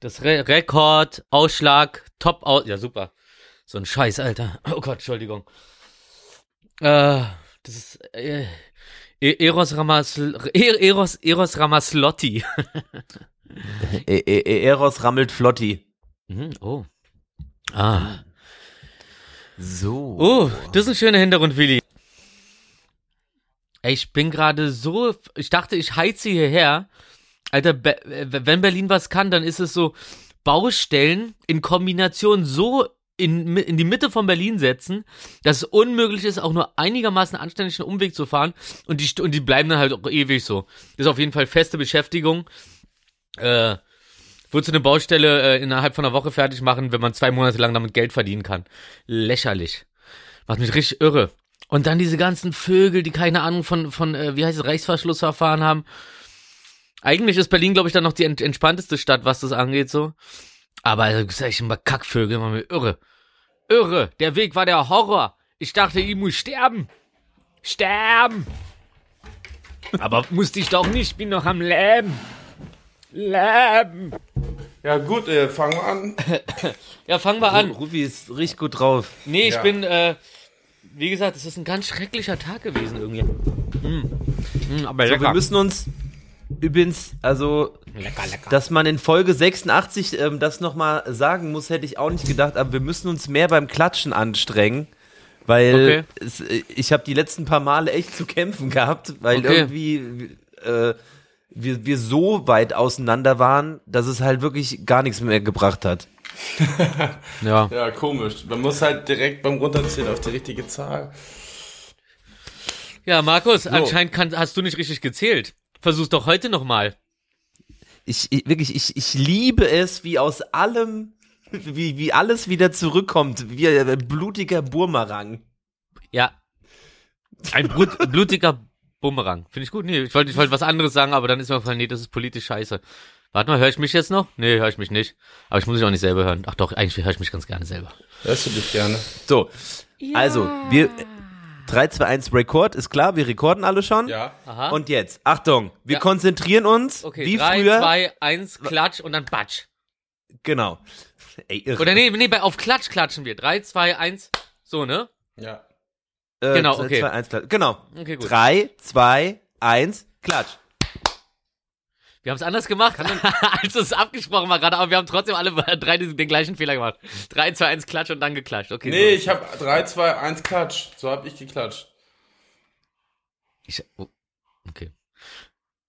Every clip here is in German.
Das Re Rekord, Ausschlag, Top aus. Ja, super. So ein Scheiß, Alter. Oh Gott, Entschuldigung. Äh, das ist äh, E- Eros Ramas E- Eros Eros Ramaslotti. E e Eros rammelt Flotti. Mhm, oh. Ah. So. Oh, das ist ein schöner Hintergrund, Willi. Ey, ich bin gerade so, ich dachte, ich heize hierher. Alter, Be wenn Berlin was kann, dann ist es so Baustellen in Kombination so in, in die Mitte von Berlin setzen, dass es unmöglich ist, auch nur einigermaßen anständig einen Umweg zu fahren. Und die, und die bleiben dann halt auch ewig so. Das ist auf jeden Fall feste Beschäftigung. Äh, würdest du eine Baustelle äh, innerhalb von einer Woche fertig machen, wenn man zwei Monate lang damit Geld verdienen kann. Lächerlich. Macht mich richtig irre. Und dann diese ganzen Vögel, die keine Ahnung von, von äh, wie heißt es, Reichsverschlussverfahren haben. Eigentlich ist Berlin, glaube ich, dann noch die ent entspannteste Stadt, was das angeht, so. Aber also, sag ich immer Kackvögel, machen wir irre. Irre. Der Weg war der Horror. Ich dachte, ich muss sterben. Sterben. Aber musste ich doch nicht, ich bin noch am Leben. Leben. Ja, gut, äh, fangen wir an. Ja, fangen wir an. Rufi ist richtig gut drauf. Nee, ich Ja. bin, äh, wie gesagt, es ist ein ganz schrecklicher Tag gewesen irgendwie. Mm. Mm, aber So, wir müssen uns übrigens, also, lecker, lecker. dass man in Folge 86 ähm, das nochmal sagen muss, hätte ich auch nicht gedacht, aber wir müssen uns mehr beim Klatschen anstrengen. Weil Okay. es, ich habe die letzten paar Male echt zu kämpfen gehabt, weil Okay. irgendwie äh, wir, wir so weit auseinander waren, dass es halt wirklich gar nichts mehr gebracht hat. ja. Ja, komisch. Man muss halt direkt beim Runterzählen auf die richtige Zahl. ja, Markus, anscheinend kann, hast du nicht richtig gezählt. Versuch's doch heute nochmal. Ich, ich wirklich, ich, ich liebe es, wie aus allem, wie, wie alles wieder zurückkommt, wie ein blutiger Burmerang. Ja. Ein Brut, blutiger Bumerang. Finde ich gut. Nee, ich wollte ich wollte was anderes sagen, aber dann ist mir gefallen, nee, das ist politisch scheiße. Warte mal, höre ich mich jetzt noch? Nee, höre ich mich nicht. Aber ich muss mich auch nicht selber hören. Ach doch, eigentlich höre ich mich ganz gerne selber. Hörst du dich gerne? So, also, wir 3, 2, 1 Record, ist klar, wir recorden alle schon. Ja. Aha. Und jetzt, Achtung, wir Ja. konzentrieren uns, okay, wie drei, früher. zwei, eins, Klatsch und dann Batsch. Genau. Ey, irre. Oder nee, nee, bei, auf Klatsch klatschen wir. Drei, zwei, eins. So, ne? Ja. Äh, genau, drei, okay. zwei, eins, klatsch. Genau. Okay, gut. 3, 2, 1, klatsch. Wir haben es anders gemacht, als es abgesprochen war gerade, aber wir haben trotzdem alle drei den, den gleichen Fehler gemacht. Drei, zwei, eins, Klatsch und dann geklatscht. Okay. Nee, so. ich hab 3, 2, 1 Klatsch. So hab ich geklatscht. Ich, oh, okay.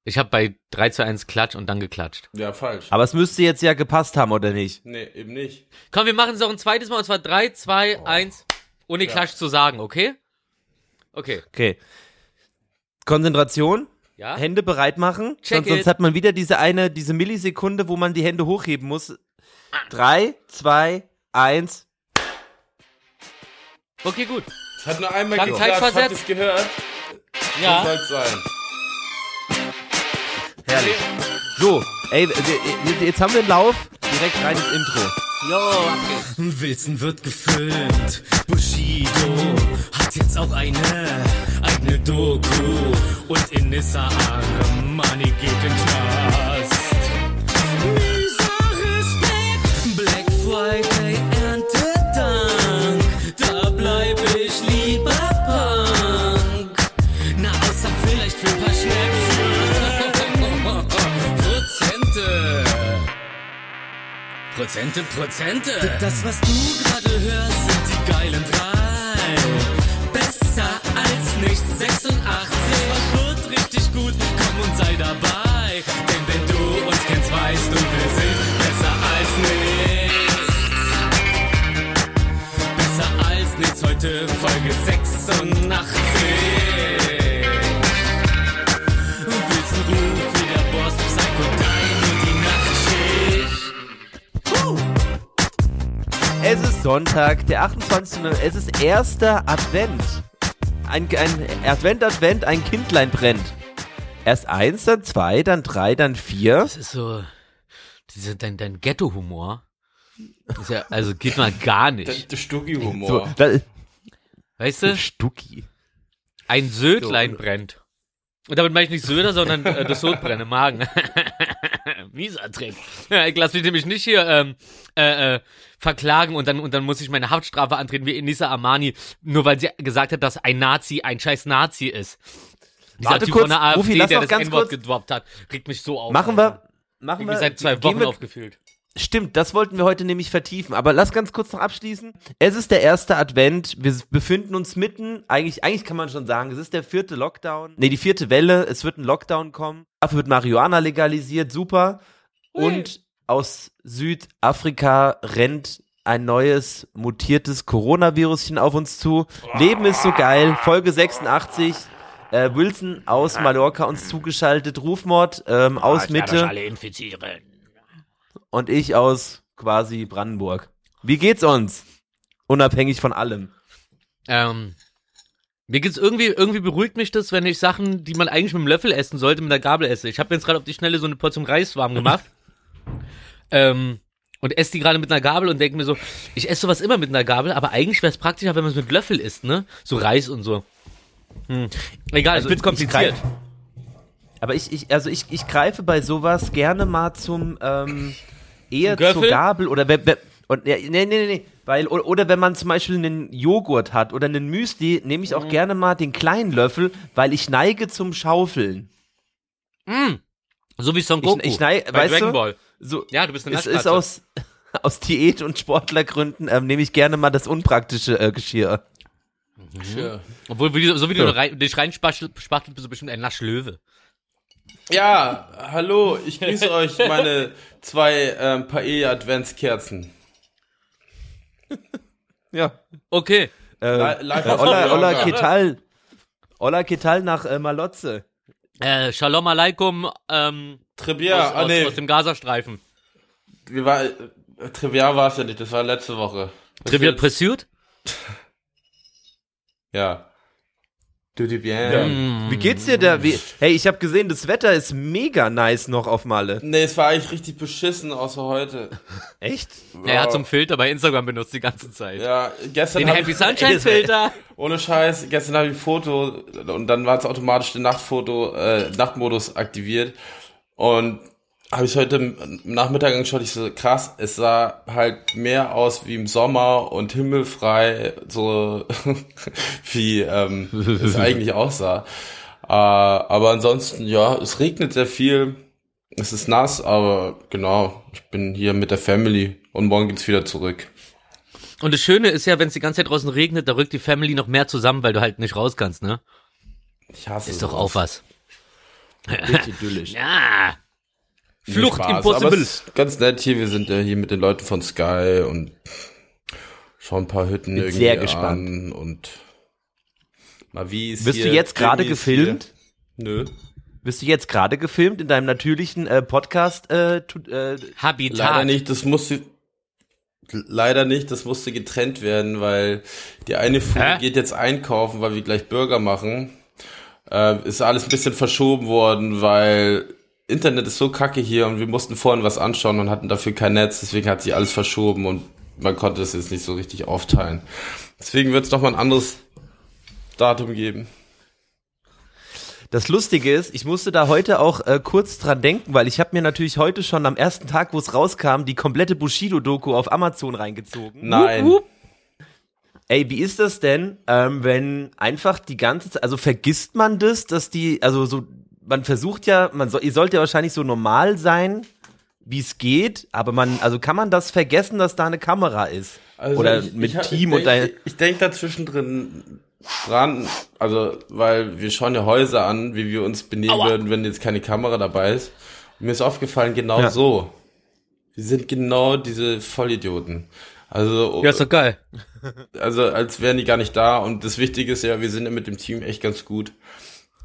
Ich habe bei 3 zu 1 Klatsch und dann geklatscht. Ja, falsch. Aber es müsste jetzt ja gepasst haben, oder nicht? Nee, eben nicht. Komm, wir machen es noch ein zweites Mal und zwar 3, 2, 1, ohne Klatsch zu sagen, okay? Okay. Okay. Konzentration, Ja? Hände bereit machen, Check sonst, sonst it. hat man wieder diese eine, diese Millisekunde, wo man die Hände hochheben muss. 3, 2, 1. Okay, gut. Es hat nur einmal Lang geklatscht. Habt ihr's gehört? So Ja. soll's sein. Herrlich. So, ey, jetzt haben wir einen Lauf, direkt rein ins Intro. Jo. Wilson wird gefilmt, Bushido hat jetzt auch eine eigene Doku und Inissa Armani geht in Knast. Prozente, Prozente. Das, was du gerade hörst, ist Sonntag, der 28. Es ist erster Advent. Ein, ein Advent, Advent, ein Kindlein brennt. Erst eins, dann zwei, dann drei, dann vier. Das ist so, diese, dein, dein Ghetto-Humor. Ist ja, also geht mal gar nicht. der Stucki-Humor. So, Weißt du? Stucki. Ein Södlein So. brennt. Und damit meine ich nicht Söder, sondern äh, das Sodbrennen im Magen. Mieser Trick. Ja, ich lasse mich nämlich nicht hier ähm, äh, äh, verklagen und dann, und dann muss ich meine Haftstrafe antreten wie Enisa Armani, nur weil sie gesagt hat, dass ein Nazi ein scheiß Nazi ist. Dieser Warte Typ kurz, von der AfD, Rufi, der das N-Wort gedroppt hat, regt mich so auf. Machen Alter. wir, machen Ich wir. seit zwei Wochen wir, aufgefühlt. Stimmt, das wollten wir heute nämlich vertiefen. Aber lass ganz kurz noch abschließen. Es ist der erste Advent. Wir befinden uns mitten, eigentlich, eigentlich kann man schon sagen, es ist der vierte Lockdown. Nee, die vierte Welle. Es wird ein Lockdown kommen. Dafür wird Marihuana legalisiert. Super. Und aus Südafrika rennt ein neues mutiertes Coronavirüschen auf uns zu. Leben ist so geil. Folge 86. Äh, Wilson aus Mallorca uns zugeschaltet. Rufmord ähm, aus Mitte alle infizieren. und ich aus quasi Brandenburg. Wie geht's uns? Unabhängig von allem. Ähm, mir geht's irgendwie, irgendwie beruhigt mich das, wenn ich Sachen, die man eigentlich mit dem Löffel essen sollte, mit der Gabel esse. Ich habe mir jetzt gerade auf die Schnelle so eine Portion Reis warm gemacht. ähm, und esse die gerade mit einer Gabel und denke mir so, ich esse sowas immer mit einer Gabel, aber eigentlich wäre es praktischer, wenn man es mit Löffel isst, ne? So Reis und so. Hm. Egal, Also ich find's ich kompliziert. greif- Aber ich, ich also ich, ich greife bei sowas gerne mal zum ähm, eher Zum zur? Gabel oder und, nee, nee, nee, nee, weil, oder, wenn man zum Beispiel einen Joghurt hat oder einen Müsli, nehme Mhm. ich auch gerne mal den kleinen Löffel, weil ich neige zum Schaufeln. Mm. So wie Son Goku ich neig- bei weißt Dragon du? Ball. So, Ja, du bist eine es ist aus, aus Diät- und Sportlergründen ähm, nehme ich gerne mal das unpraktische äh, Geschirr. Tja. Obwohl, wie, du- so wie du Ja. rein, dich reinspachtelst, bist du bestimmt ein Naschlöwe. Ja, hallo, ich grüße euch, meine zwei ähm, Paella-Adventskerzen. Ja. Okay. Äh, live äh, Ola. Ola Ketal. Ola Ketal nach äh, Malotze. Äh, Shalom Aleikum, ähm, Trivia, aus, ah aus, nee, aus dem Gazastreifen. wir war, äh, Trivia war es ja nicht, das war letzte Woche. Was Trivial jetzt? Pursuit? Ja. Du die bien. Wie geht's dir da? Wie, hey, ich habe gesehen, das Wetter ist mega nice noch auf Malle. Nee, es war eigentlich richtig beschissen, außer heute. Echt? Er hat so einen Filter bei Instagram benutzt die ganze Zeit. Ja, gestern Den hab Happy ich, Sunshine Filter. ohne Scheiß, gestern habe ich ein Foto und dann war es automatisch der Nachtfoto, äh, Nachtmodus aktiviert und habe ich heute Nachmittag angeschaut, ich so krass, es sah halt mehr aus wie im Sommer und himmelfrei, so wie ähm, es eigentlich aussah. Äh, aber ansonsten, ja, es regnet sehr viel, es ist nass, aber genau, ich bin hier mit der Family und morgen geht's wieder zurück. Und das Schöne ist ja, wenn es die ganze Zeit draußen regnet, da rückt die Family noch mehr zusammen, weil du halt nicht raus kannst, ne? Ich hasse Ist doch auch was. Richtig idyllisch. Ja. Flucht Spaß, Aber impossible. es ist ganz nett hier. Wir sind ja hier mit den Leuten von Sky und schauen ein paar Hütten Bin irgendwie sehr gespannt. an und Mavi ist Wirst hier, du jetzt gerade gefilmt? Hier. Nö. Wirst du jetzt gerade gefilmt in deinem natürlichen äh, Podcast? Äh, tu, äh, Habitat. Leider nicht. Das musste leider nicht. Das musste getrennt werden, weil die eine Fuhr geht jetzt einkaufen, weil wir gleich Burger machen. Äh, ist alles ein bisschen verschoben worden, weil Internet ist so kacke hier und wir mussten vorhin was anschauen und hatten dafür kein Netz, deswegen hat sich alles verschoben und man konnte es jetzt nicht so richtig aufteilen. Deswegen wird es noch mal ein anderes Datum geben. Das Lustige ist, ich musste da heute auch äh, kurz dran denken, weil ich habe mir natürlich heute schon am ersten Tag, wo es rauskam, die komplette Bushido-Doku auf Amazon reingezogen. Nein. Wup, wup. Ey, wie ist das denn, ähm, wenn einfach die ganze Zeit, also vergisst man das, dass die, also so, man versucht ja, man soll, ihr sollt ja wahrscheinlich so normal sein, wie es geht, aber man, also kann man das vergessen, dass da eine Kamera ist? Also Oder ich- mit ich, Team ich und dein, denk, Ich denke da zwischendrin dran, also weil wir schauen ja Häuser an, wie wir uns benehmen Aua. würden, wenn jetzt keine Kamera dabei ist. Und mir ist aufgefallen, genau Ja. so. Wir sind genau diese Vollidioten. Also, Ja, ist doch geil. also als wären die gar nicht da. Und das Wichtige ist ja, wir sind ja mit dem Team echt ganz gut.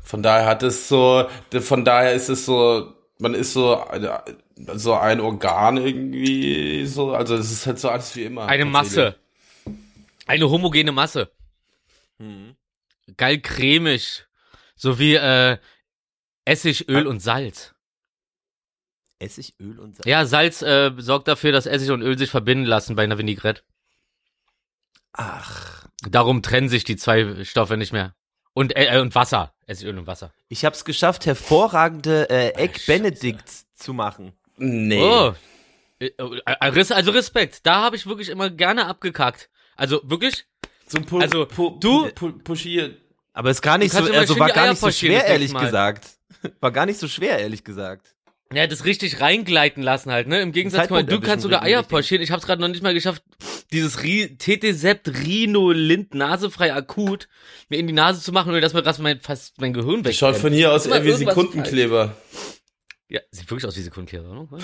Von daher hat es so, von daher ist es so, man ist so, so ein Organ irgendwie so, also es ist halt so alles wie immer. Eine Masse. Eine homogene Masse. Geil cremig. So wie äh, Essig, Öl und Salz. Essig, Öl und Salz. Ja, Salz äh, sorgt dafür, dass Essig und Öl sich verbinden lassen bei einer Vinaigrette. Ach, Darum trennen sich die zwei Stoffe nicht mehr. Und, äh, äh, und Wasser. Essig, Öl und Wasser. ich hab's geschafft, hervorragende äh, Egg Benedicts zu machen. Nee. Oh. Äh, äh, Also Respekt, da habe ich wirklich immer gerne abgekackt. Also wirklich, So pu Also, pu du- pu pushiert. Aber ist gar nicht so, also war gar nicht so schwer, ehrlich Mal. gesagt. War gar nicht so schwer, ehrlich gesagt. Ja, das richtig reingleiten lassen halt, ne? Im Gegensatz, guck mal, du kannst sogar Eier pochieren. Ich habe es gerade noch nicht mal geschafft, dieses Ri TT Sept Rhino Lind nasefrei akut mir in die Nase zu machen, ohne dass mir gerade mein, fast mein Gehirn weg. Schaut von hier aus eher wie Sekundenkleber. Ja, sieht wirklich aus wie Sekundenkehrer, oder?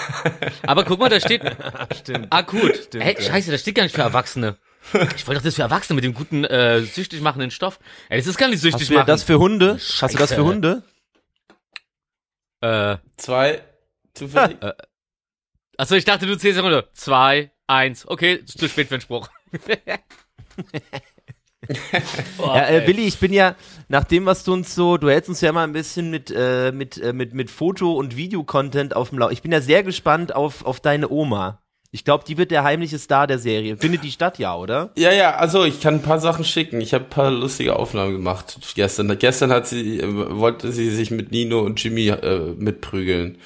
Aber guck mal, da steht Stimmt. akut. Stimmt, Hä, ja. scheiße, das steht gar nicht für Erwachsene. Ich wollte doch das für Erwachsene mit dem guten äh, süchtig machenden Stoff. Ey, das ist gar nicht süchtig Hast du machen. das für Hunde? Hast du das Scheiße. für Hunde? Äh, Zwei. Zufällig. achso, ich dachte, du zählst eine Runde. Zwei, eins. Okay, ist zu spät für den Spruch. oh, Ja, äh. Willi, ich bin ja, nach dem, was du uns so, du hältst uns ja mal ein bisschen mit, äh, mit, äh, mit, mit Foto- und Videocontent auf dem Lauf. Ich bin ja sehr gespannt auf, auf deine Oma. Ich glaube, die wird der heimliche Star der Serie. Findet die statt, ja, oder? Ja, ja, also ich kann ein paar Sachen schicken. Ich habe ein paar lustige Aufnahmen gemacht gestern. Gestern hat sie, äh, wollte sie sich mit Nino und Jimmy äh, mitprügeln.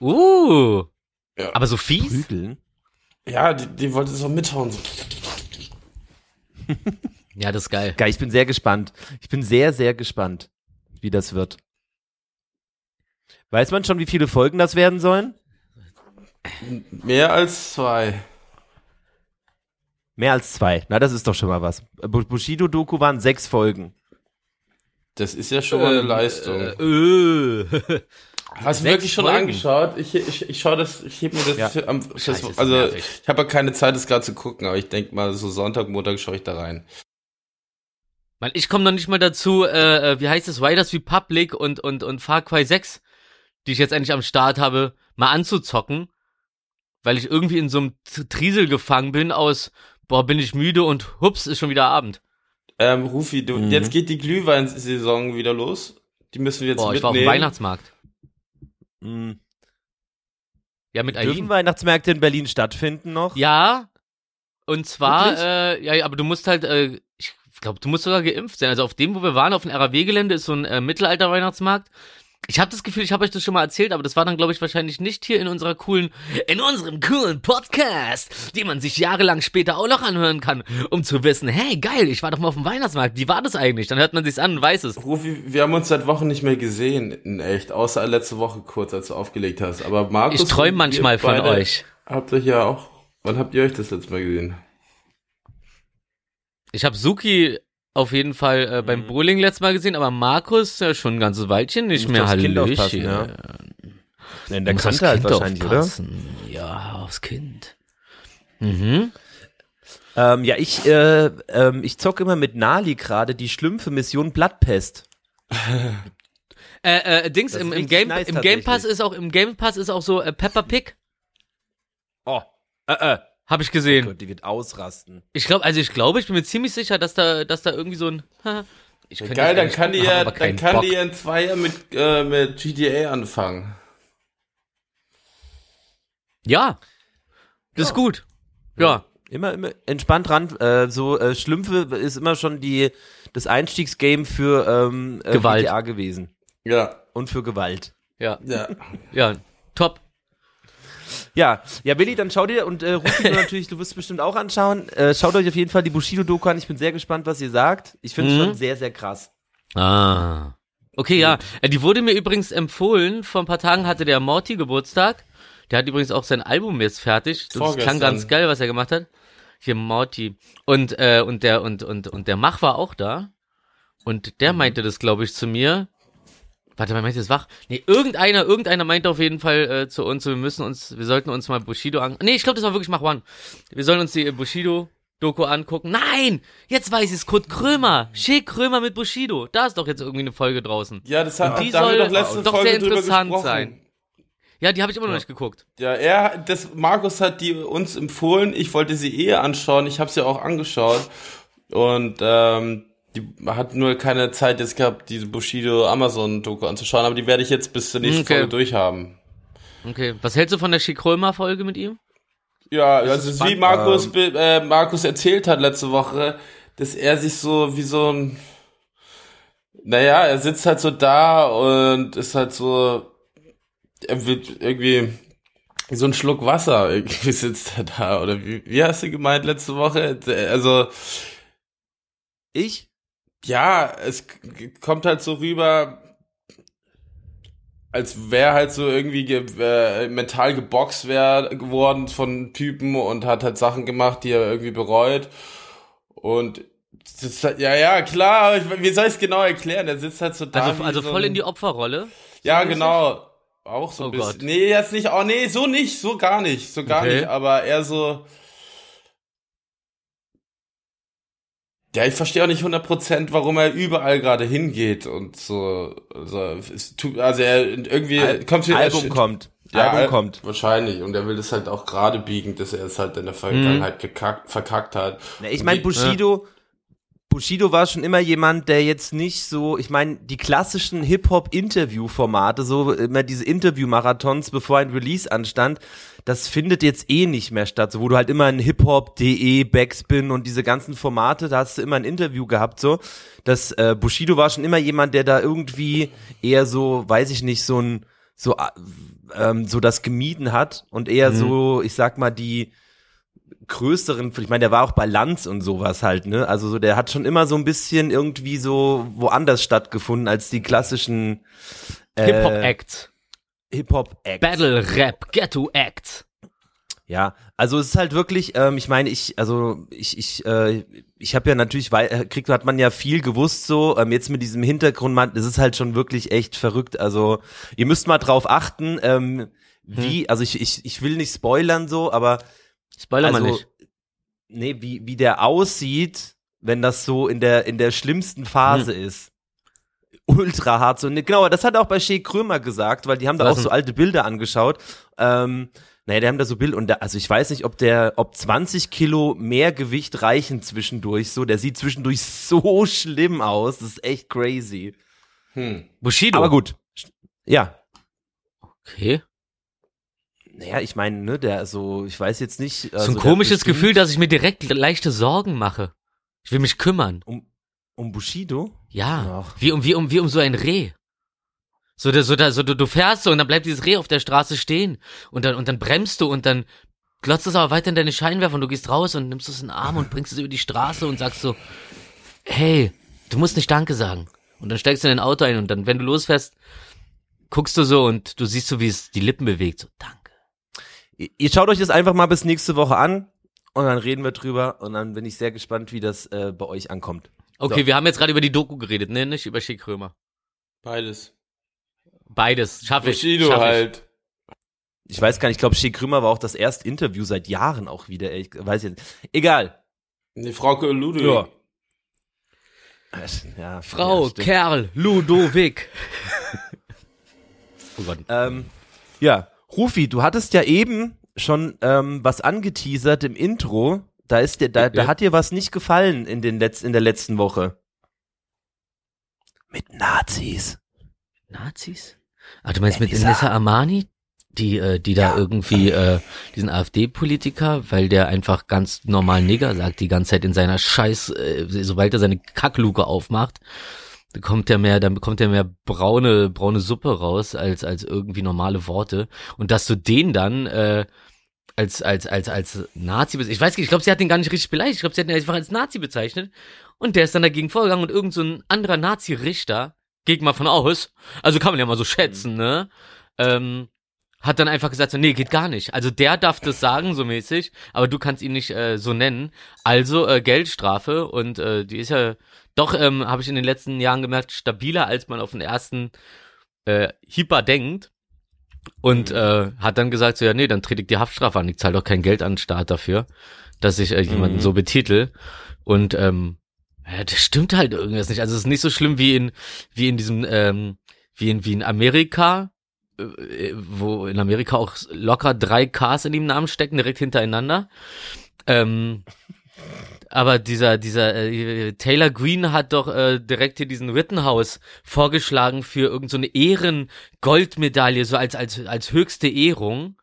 Uh. Ja. Aber so fies? Prügeln. Ja, die, die wollte so mithauen. So. Ja, das ist geil. Geil, ich bin sehr gespannt. Ich bin sehr, sehr gespannt, wie das wird. Weiß man schon, wie viele Folgen das werden sollen? Mehr als zwei. Mehr als zwei. Na, das ist doch schon mal was. Bu- Bushido-Doku waren sechs Folgen. Das ist ja schon mal eine Leistung. Äh, Hast du wirklich schon Folgen? angeschaut? Ich, ich, ich schaue das, ich heb mir das Ja. am, das, Scheiße, also nervig. ich habe ja keine Zeit, das gerade zu gucken, aber ich denk mal, so Sonntag, Montag schaue ich da rein. Mann, ich komme noch nicht mal dazu, äh, äh, wie heißt es, Riders Republic und, und, und Far Cry 6, die ich jetzt endlich am Start habe, mal anzuzocken, weil ich irgendwie in so einem Triesel gefangen bin aus, boah, bin ich müde und hups, ist schon wieder Abend. Ähm, Rufi, du, Mhm. jetzt geht die Glühweinsaison wieder los. Die müssen wir jetzt Boah, ich war auf dem mitnehmen. Weihnachtsmarkt. Hm. Ja, mit Dürfen Eileen. Weihnachtsmärkte in Berlin stattfinden noch? Ja, und zwar, äh, ja, ja, aber du musst halt, äh, ich glaube, du musst sogar geimpft sein. Also auf dem, wo wir waren, auf dem RAW-Gelände, ist so ein äh, Mittelalter-Weihnachtsmarkt. Ich habe das Gefühl, ich habe euch das schon mal erzählt, aber das war dann, glaube ich, wahrscheinlich nicht hier in unserer coolen, in unserem coolen Podcast, den man sich jahrelang später auch noch anhören kann, um zu wissen, hey, geil, ich war doch mal auf dem Weihnachtsmarkt. Wie war das eigentlich? Dann hört man sich's an und weiß es. Rufi, wir haben uns seit Wochen nicht mehr gesehen, in echt, außer letzte Woche kurz, als du aufgelegt hast. Aber Markus, Ich träume manchmal ihr von euch. Habt euch ja auch, wann habt ihr euch das letzte Mal gesehen? Ich habe Suki auf jeden Fall äh, beim Mhm. Bowling letztes Mal gesehen, aber Markus ja schon ein ganzes Weilchen nicht mehr. Hallöchen. ja. In Du musst aufs halt Kind wahrscheinlich, aufpassen. Ja, aufs Kind. Mhm. oder? Ähm, ja, ich, äh, ähm, ich zocke immer mit Nali gerade die Schlümpfe Mission Blattpest. Äh, äh, Dings, im, im, Game, nice im Game Pass ist auch, im Game Pass ist auch so äh, Peppa Pig, Oh, äh, äh. Habe ich gesehen. Gott, die wird ausrasten. Ich glaube, also ich glaube, ich bin mir ziemlich sicher, dass da, dass da irgendwie so ein, ich könnte Geil, dann kann die ja, dann kann Bock. die ja in zwei Jahren mit, äh, mit GTA anfangen. Ja. Das ist gut. Ja. Immer, immer entspannt ran. Äh, so äh, Schlümpfe ist immer schon die das Einstiegsgame für ähm, äh, Gewalt. GTA gewesen Ja, und für Gewalt. Ja. ja. Ja. Top. Ja, ja, Willi, dann schau dir und äh, Rufi, du natürlich, du wirst es bestimmt auch anschauen. Äh, schaut euch auf jeden Fall die Bushido-Doku an. Ich bin sehr gespannt, was ihr sagt. Ich finde es Mhm. schon sehr, sehr krass. Ah. Okay, ja. Äh, Die wurde mir übrigens empfohlen. Vor ein paar Tagen hatte der Morty Geburtstag. Der hat übrigens auch sein Album jetzt fertig. Das Vorgestern. klang ganz geil, was er gemacht hat. Hier Morty. Und, äh, und der, und, und, und der Mach war auch da. Und der meinte das, glaube ich, zu mir. Warte mal, meinte das wach? Nee, irgendeiner, irgendeiner meinte auf jeden Fall äh, zu uns, wir müssen uns, wir sollten uns mal Bushido an. Nee, ich glaube, das war wirklich Mach One. Wir sollen uns die äh, Bushido Doku angucken. Nein! Jetzt weiß ich's, Kurt Krömer. Schick Krömer mit Bushido. Da ist doch jetzt irgendwie eine Folge draußen. Ja, das hat Und die da haben wir soll doch letzte doch Folge sehr interessant sein. Ja, die habe ich immer noch nicht geguckt. Ja, er, das, Markus hat die uns empfohlen. Ich wollte sie eh anschauen. Ich habe sie auch angeschaut. Und ähm, die hat nur keine Zeit jetzt gehabt, diese Bushido Amazon-Doku anzuschauen. Aber die werde ich jetzt bis zur nächsten Okay. Folge durchhaben. Okay. Was hältst du von der Schick Krömer Folge mit ihm? Ja, also ist wie spannend. Markus, be- äh, Markus erzählt hat letzte Woche, dass er sich so wie so ein, naja, er sitzt halt so da und ist halt so, er wird irgendwie so ein Schluck Wasser irgendwie sitzt er da. Oder wie, wie hast du gemeint letzte Woche? Also, Ich? Ja, es kommt halt so rüber, als wäre halt so irgendwie ge äh, mental geboxt wär, geworden von Typen und hat halt Sachen gemacht, die er irgendwie bereut. Und halt, ja, ja, klar, ich, wie soll ich es genau erklären? Er sitzt halt so da. Also, also so voll in die Opferrolle. Ja, mäßig? genau. Auch so Oh ein bisschen. Gott. Nee, jetzt nicht. Oh, nee, so nicht. So gar nicht. So gar Okay. nicht. Aber eher so. Ja, ich verstehe auch nicht 100%, warum er überall gerade hingeht und so. Also, es tut, also er irgendwie Al kommt mir Album kommt. Ja, Album Al- kommt. Wahrscheinlich. Und er will das halt auch gerade biegen, dass er es halt in der Vergangenheit gekackt, verkackt hat. Na, ich meine, Bushido, Bushido war schon immer jemand, der jetzt nicht so, ich meine, die klassischen Hip-Hop-Interview-Formate, so immer diese Interview-Marathons, bevor ein Release anstand, das findet jetzt eh nicht mehr statt, so, wo du halt immer ein Hip-Hop.de, Backspin und diese ganzen Formate, da hast du immer ein Interview gehabt, so. Das, äh, Bushido war schon immer jemand, der da irgendwie eher so, weiß ich nicht, so ein, so, äh, ähm, so das gemieden hat und eher Mhm. so, ich sag mal, die, größeren, ich meine, der war auch bei Lanz und sowas halt, ne? Also so, der hat schon immer so ein bisschen irgendwie so woanders stattgefunden als die klassischen äh, Hip-Hop-Acts. Hip-Hop-Acts. Battle-Rap, Ghetto-Acts. Ja, also es ist halt wirklich, ähm, ich meine, ich, also ich, ich, äh, ich habe ja natürlich, weil äh, kriegt hat man ja viel gewusst so, ähm, jetzt mit diesem Hintergrund, man, das ist halt schon wirklich echt verrückt. Also ihr müsst mal drauf achten, ähm, wie, also ich, ich, ich will nicht spoilern so, aber Spoiler mal also, nicht. Nee, wie, wie der aussieht, wenn das so in der, in der schlimmsten Phase Hm. ist. Ultra hart so. Genau, das hat auch bei Shea Krömer gesagt, weil die haben da Was auch so alte Bilder angeschaut. Ähm, naja, die haben da so Bilder und da, also ich weiß nicht, ob der, ob 20 Kilo mehr Gewicht reichen zwischendurch so. Der sieht zwischendurch so schlimm aus. Das ist echt crazy. Hm. Bushido. Aber gut. Ja. Okay. Naja, ich meine, ne, der so, ich weiß jetzt nicht. so also ein der komisches bestimmt- Gefühl, dass ich mir direkt leichte Sorgen mache. Ich will mich kümmern. Um, um Bushido? Ja. Ach. Wie um, wie um, wie um so ein Reh. So, da, so, da, so, du, du fährst so und dann bleibt dieses Reh auf der Straße stehen. Und dann, und dann bremst du und dann glotzt es aber weiter in deine Scheinwerfer und du gehst raus und nimmst es in den Arm und bringst es über die Straße und sagst so, hey, du musst nicht Danke sagen. Und dann steigst du in dein Auto ein und dann, wenn du losfährst, guckst du so und du siehst so, wie es die Lippen bewegt. So, danke. Ihr ihr schaut euch das einfach mal bis nächste Woche an und dann reden wir drüber und dann bin ich sehr gespannt, wie das äh, bei euch ankommt. Okay, So. wir haben jetzt gerade über die Doku geredet, ne? Nicht über Schick Krömer. Beides. Beides. Schaffe ich. Bushido schaff ich. halt. Ich weiß gar nicht, ich glaube, Shea Krümmer war auch das erste Interview seit Jahren auch wieder. Ich weiß jetzt. Egal. Die Frauke Ludwig. Ja. Ja, Frau, ja. Kerl, Ludovic. oh Gott. Ähm, ja, Rufi, du hattest ja eben schon ähm, was angeteasert im Intro. Da ist dir, da, da Ja. hat dir was nicht gefallen in den Letz-, in der letzten Woche. Mit Nazis. Nazis? Ah, du meinst mit Elisa. Inessa Armani? Die, äh, die da irgendwie, äh, diesen AfD-Politiker, weil der einfach ganz normal Nigger sagt die ganze Zeit in seiner Scheiß, äh, sobald er seine Kackluke aufmacht, da kommt er mehr, dann bekommt er mehr braune, braune Suppe raus, als, als irgendwie normale Worte. Und dass du den dann, äh, als, als, als, als Nazi, ich weiß nicht, ich glaube, sie hat ihn gar nicht richtig beleidigt, ich glaube, sie hat ihn einfach als Nazi bezeichnet. Und der ist dann dagegen vorgegangen und irgend so ein anderer Nazi-Richter, geht mal von aus, also kann man ja mal so schätzen, ne, ähm, hat dann einfach gesagt, so, nee, geht gar nicht. Also der darf das sagen, so mäßig, aber du kannst ihn nicht äh, so nennen. Also äh, Geldstrafe und äh, die ist ja doch, ähm, habe ich in den letzten Jahren gemerkt, stabiler, als man auf den ersten äh, Hyper denkt. Und äh, hat dann gesagt, so, ja, nee, dann trete ich die Haftstrafe an. Ich zahle doch kein Geld an den Staat dafür, dass ich äh, jemanden Mhm. so betitel. Und ähm, ja, das stimmt halt irgendwas nicht. Also es ist nicht so schlimm wie in, wie in diesem, ähm, wie in, wie in Amerika, äh, wo in Amerika auch locker drei Ks in dem Namen stecken, direkt hintereinander. Ähm, aber dieser, dieser äh, Taylor Green hat doch äh, direkt hier diesen Rittenhouse vorgeschlagen für irgendeine so Ehren-Goldmedaille, so als, als, als höchste Ehrung.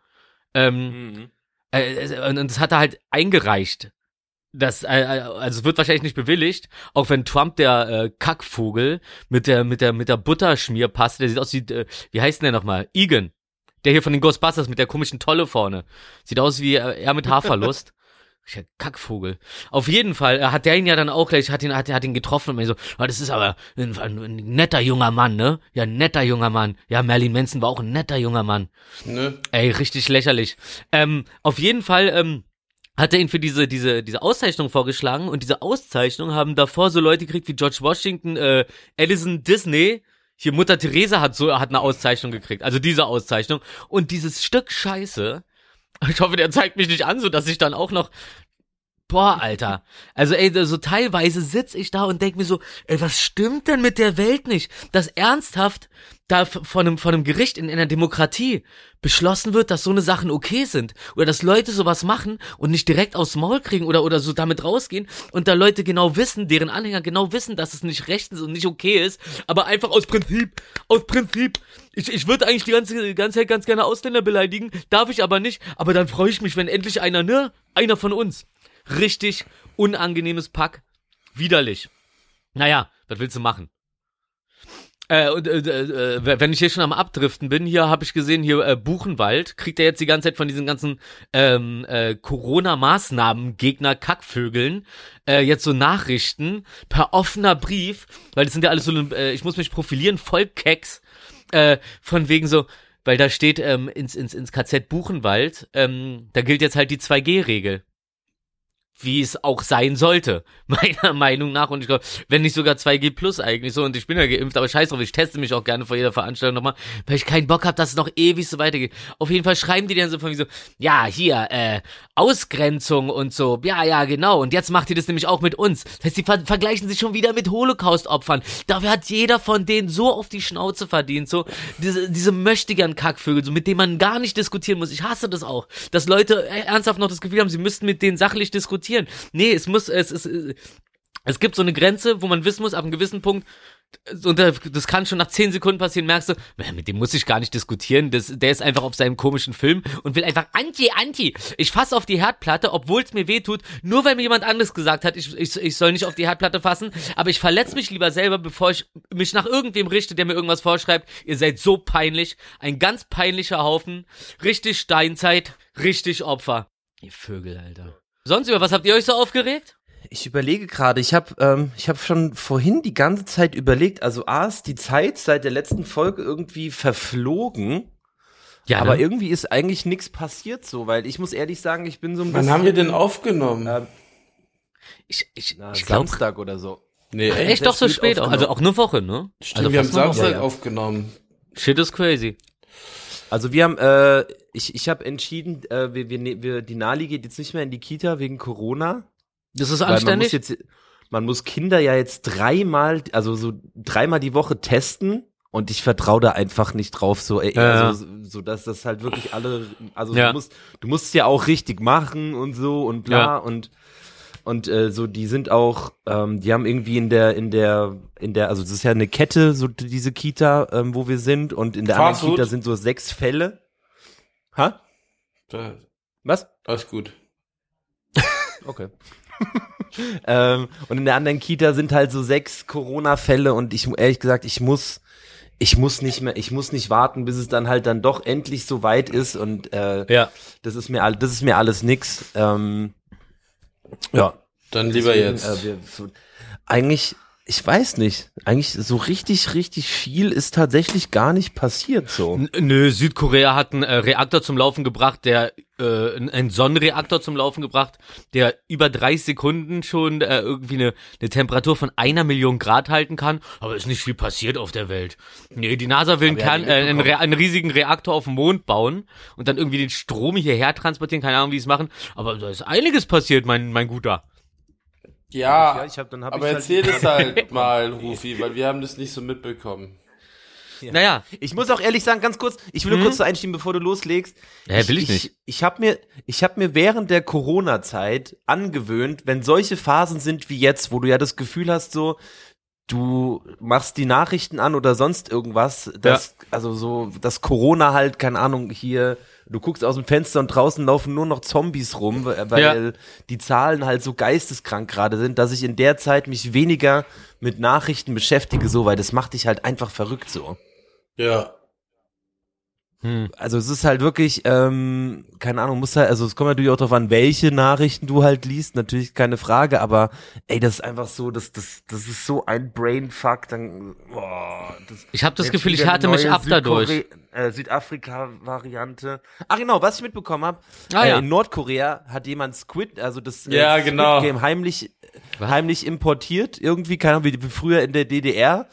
Ähm, äh, und, und das hat er halt eingereicht. Das, äh, also es wird wahrscheinlich nicht bewilligt, auch wenn Trump der äh, Kackvogel mit der mit der mit der Butterschmierpaste, der sieht aus wie äh, wie heißt denn der nochmal? Egan. Der hier von den Ghostbusters mit der komischen Tolle vorne. Sieht aus wie äh, er mit Haarverlust. Kackvogel. Auf jeden Fall äh, hat der ihn ja dann auch gleich, hat ihn, hat, hat ihn getroffen und mir so, oh, das ist aber ein, ein, netter junger Mann, ne? Ja, ein netter junger Mann. Ja, Merlin Manson war auch ein netter junger Mann. Ne? Ey, richtig lächerlich. Ähm, auf jeden Fall, ähm, hat er ihn für diese, diese, diese Auszeichnung vorgeschlagen und diese Auszeichnung haben davor so Leute gekriegt wie George Washington, äh, Alison Disney, hier Mutter Teresa hat so, hat eine Auszeichnung gekriegt, also diese Auszeichnung und dieses Stück Scheiße, ich hoffe, der zeigt mich nicht an, so dass ich dann auch noch Boah, Alter. Also ey, so teilweise sitz ich da und denk mir so, ey, was stimmt denn mit der Welt nicht? Dass ernsthaft da von einem, von einem Gericht in einer Demokratie beschlossen wird, dass so eine Sachen okay sind. Oder dass Leute sowas machen und nicht direkt aufs Maul kriegen oder, oder so damit rausgehen und da Leute genau wissen, deren Anhänger genau wissen, dass es nicht rechtens und nicht okay ist, aber einfach aus Prinzip, aus Prinzip. Ich, ich würde eigentlich die ganze, die ganze Zeit ganz gerne Ausländer beleidigen, darf ich aber nicht, aber dann freue ich mich, wenn endlich einer, ne? Einer von uns. Richtig unangenehmes Pack. Widerlich. Naja, was willst du machen? Äh, und, äh, äh, wenn ich hier schon am Abdriften bin, hier habe ich gesehen, hier äh, Buchenwald, kriegt er jetzt die ganze Zeit von diesen ganzen ähm, äh, Corona-Maßnahmen-Gegner Kackvögeln äh, jetzt so Nachrichten per offener Brief, weil das sind ja alles so, äh, ich muss mich profilieren, voll Keks, äh, von wegen so, weil da steht ähm, ins, ins, ins KZ Buchenwald, ähm, da gilt jetzt halt die 2G-Regel wie es auch sein sollte, meiner Meinung nach. Und ich glaube, wenn nicht sogar 2G plus eigentlich so, und ich bin ja geimpft, aber scheiß drauf, ich teste mich auch gerne vor jeder Veranstaltung nochmal, weil ich keinen Bock habe, dass es noch ewig so weitergeht. Auf jeden Fall schreiben die dann so von mir so, ja, hier, äh, Ausgrenzung und so, ja, ja, genau. Und jetzt macht ihr das nämlich auch mit uns. Das heißt, die ver vergleichen sich schon wieder mit Holocaust-Opfern. Dafür hat jeder von denen so auf die Schnauze verdient, so diese, diese möchtegern Kackvögel, so mit denen man gar nicht diskutieren muss. Ich hasse das auch, dass Leute äh, ernsthaft noch das Gefühl haben, sie müssten mit denen sachlich diskutieren. Nee, es muss, es ist, es gibt so eine Grenze, wo man wissen muss, ab einem gewissen Punkt, und da- das kann schon nach 10 Sekunden passieren, merkst du, "Na, mit dem muss ich gar nicht diskutieren, das, der ist einfach auf seinem komischen Film und will einfach Anti, Anti. Ich fasse auf die Herdplatte, obwohl es mir weh tut, nur weil mir jemand anderes gesagt hat, ich, ich, ich soll nicht auf die Herdplatte fassen, aber ich verletze mich lieber selber, bevor ich mich nach irgendwem richte, der mir irgendwas vorschreibt. Ihr seid so peinlich, ein ganz peinlicher Haufen, richtig Steinzeit, richtig Opfer. Ihr Vögel, Alter. Sonst über was habt ihr euch so aufgeregt? Ich überlege gerade, ich habe ähm, ich hab schon vorhin die ganze Zeit überlegt, also A ist die Zeit seit der letzten Folge irgendwie verflogen, Ja, aber ne? irgendwie ist eigentlich nichts passiert so, weil ich muss ehrlich sagen, ich bin so ein Wann bisschen haben wir denn aufgenommen? Ähm, ich, ich, na, ich glaube, Samstag oder so. nee, echt doch so spät auch. Also auch eine Woche, ne? Stimmt, also wir haben. Samstag ja, ja. aufgenommen. Shit is crazy. Also wir haben, äh, ich, ich habe entschieden, äh, wir, wir, ne- wir, die Nali geht jetzt nicht mehr in die Kita wegen Corona. Das ist Weil man muss anständig. jetzt, man muss Kinder ja jetzt dreimal, also so dreimal die Woche testen und ich vertraue da einfach nicht drauf, so, ey, Ja, also, so dass das halt wirklich alle, also Ja. du musst, du musst es ja auch richtig machen und so und bla Ja. und und äh, so die sind auch, ähm, die haben irgendwie in der in der in der, also das ist ja eine Kette, so diese Kita, ähm, wo wir sind und in der Fast anderen Kita sind so sechs Fälle. Ha? Da, Was? alles gut. Okay. ähm, und in der anderen Kita sind halt so sechs Corona-Fälle und ich ehrlich gesagt, ich muss, ich muss nicht mehr, ich muss nicht warten, bis es dann halt dann doch endlich so weit ist und äh, Ja. das ist mir all, das ist mir alles nix. Ähm, ja. Dann lieber Deswegen, jetzt. Äh, wir, eigentlich, ich weiß nicht, eigentlich so richtig, richtig viel ist tatsächlich gar nicht passiert so. N- Nö, Südkorea hat einen äh, Reaktor zum Laufen gebracht, der äh, einen Sonnenreaktor zum Laufen gebracht, der über 30 Sekunden schon äh, irgendwie eine, eine Temperatur von einer Million Grad halten kann. Aber ist nicht viel passiert auf der Welt. Nee, die NASA will einen, Kern, äh, einen, einen riesigen Reaktor auf dem Mond bauen und dann irgendwie den Strom hierher transportieren. Keine Ahnung, wie sie es machen. Aber da ist einiges passiert, mein, mein Guter. Ja, Ja, ich hab- dann hab aber ich halt- erzähl es halt mal, Rufi, weil wir haben das nicht so mitbekommen. Naja, Ich muss auch ehrlich sagen, ganz kurz, ich will nur Mhm. kurz so einschieben, bevor du loslegst. Hä, will ich ich nicht. Ich, ich habe mir, ich habe mir während der Corona-Zeit angewöhnt, wenn solche Phasen sind wie jetzt, wo du ja das Gefühl hast, so, du machst die Nachrichten an oder sonst irgendwas, dass, also so, dass Corona halt, keine Ahnung, hier, du guckst aus dem Fenster und draußen laufen nur noch Zombies rum, weil Ja. die Zahlen halt so geisteskrank gerade sind, dass ich in der Zeit mich weniger mit Nachrichten beschäftige, so, weil das macht dich halt einfach verrückt so. Ja. Also es ist halt wirklich, ähm, keine Ahnung, muss halt, also es kommt natürlich auch darauf an, welche Nachrichten du halt liest, natürlich keine Frage, aber ey, das ist einfach so, das, das, das ist so ein Brainfuck, dann, boah, das, Ich habe das Gefühl, ich hatte mich ab dadurch. Südkore- Äh, Südafrika-Variante. Ach genau, was ich mitbekommen habe, Ah, äh, ja. in Nordkorea hat jemand Squid, also das äh, Ja, Squid genau. Game heimlich, Was? heimlich importiert, irgendwie, keine Ahnung, wie, wie früher in der DDR.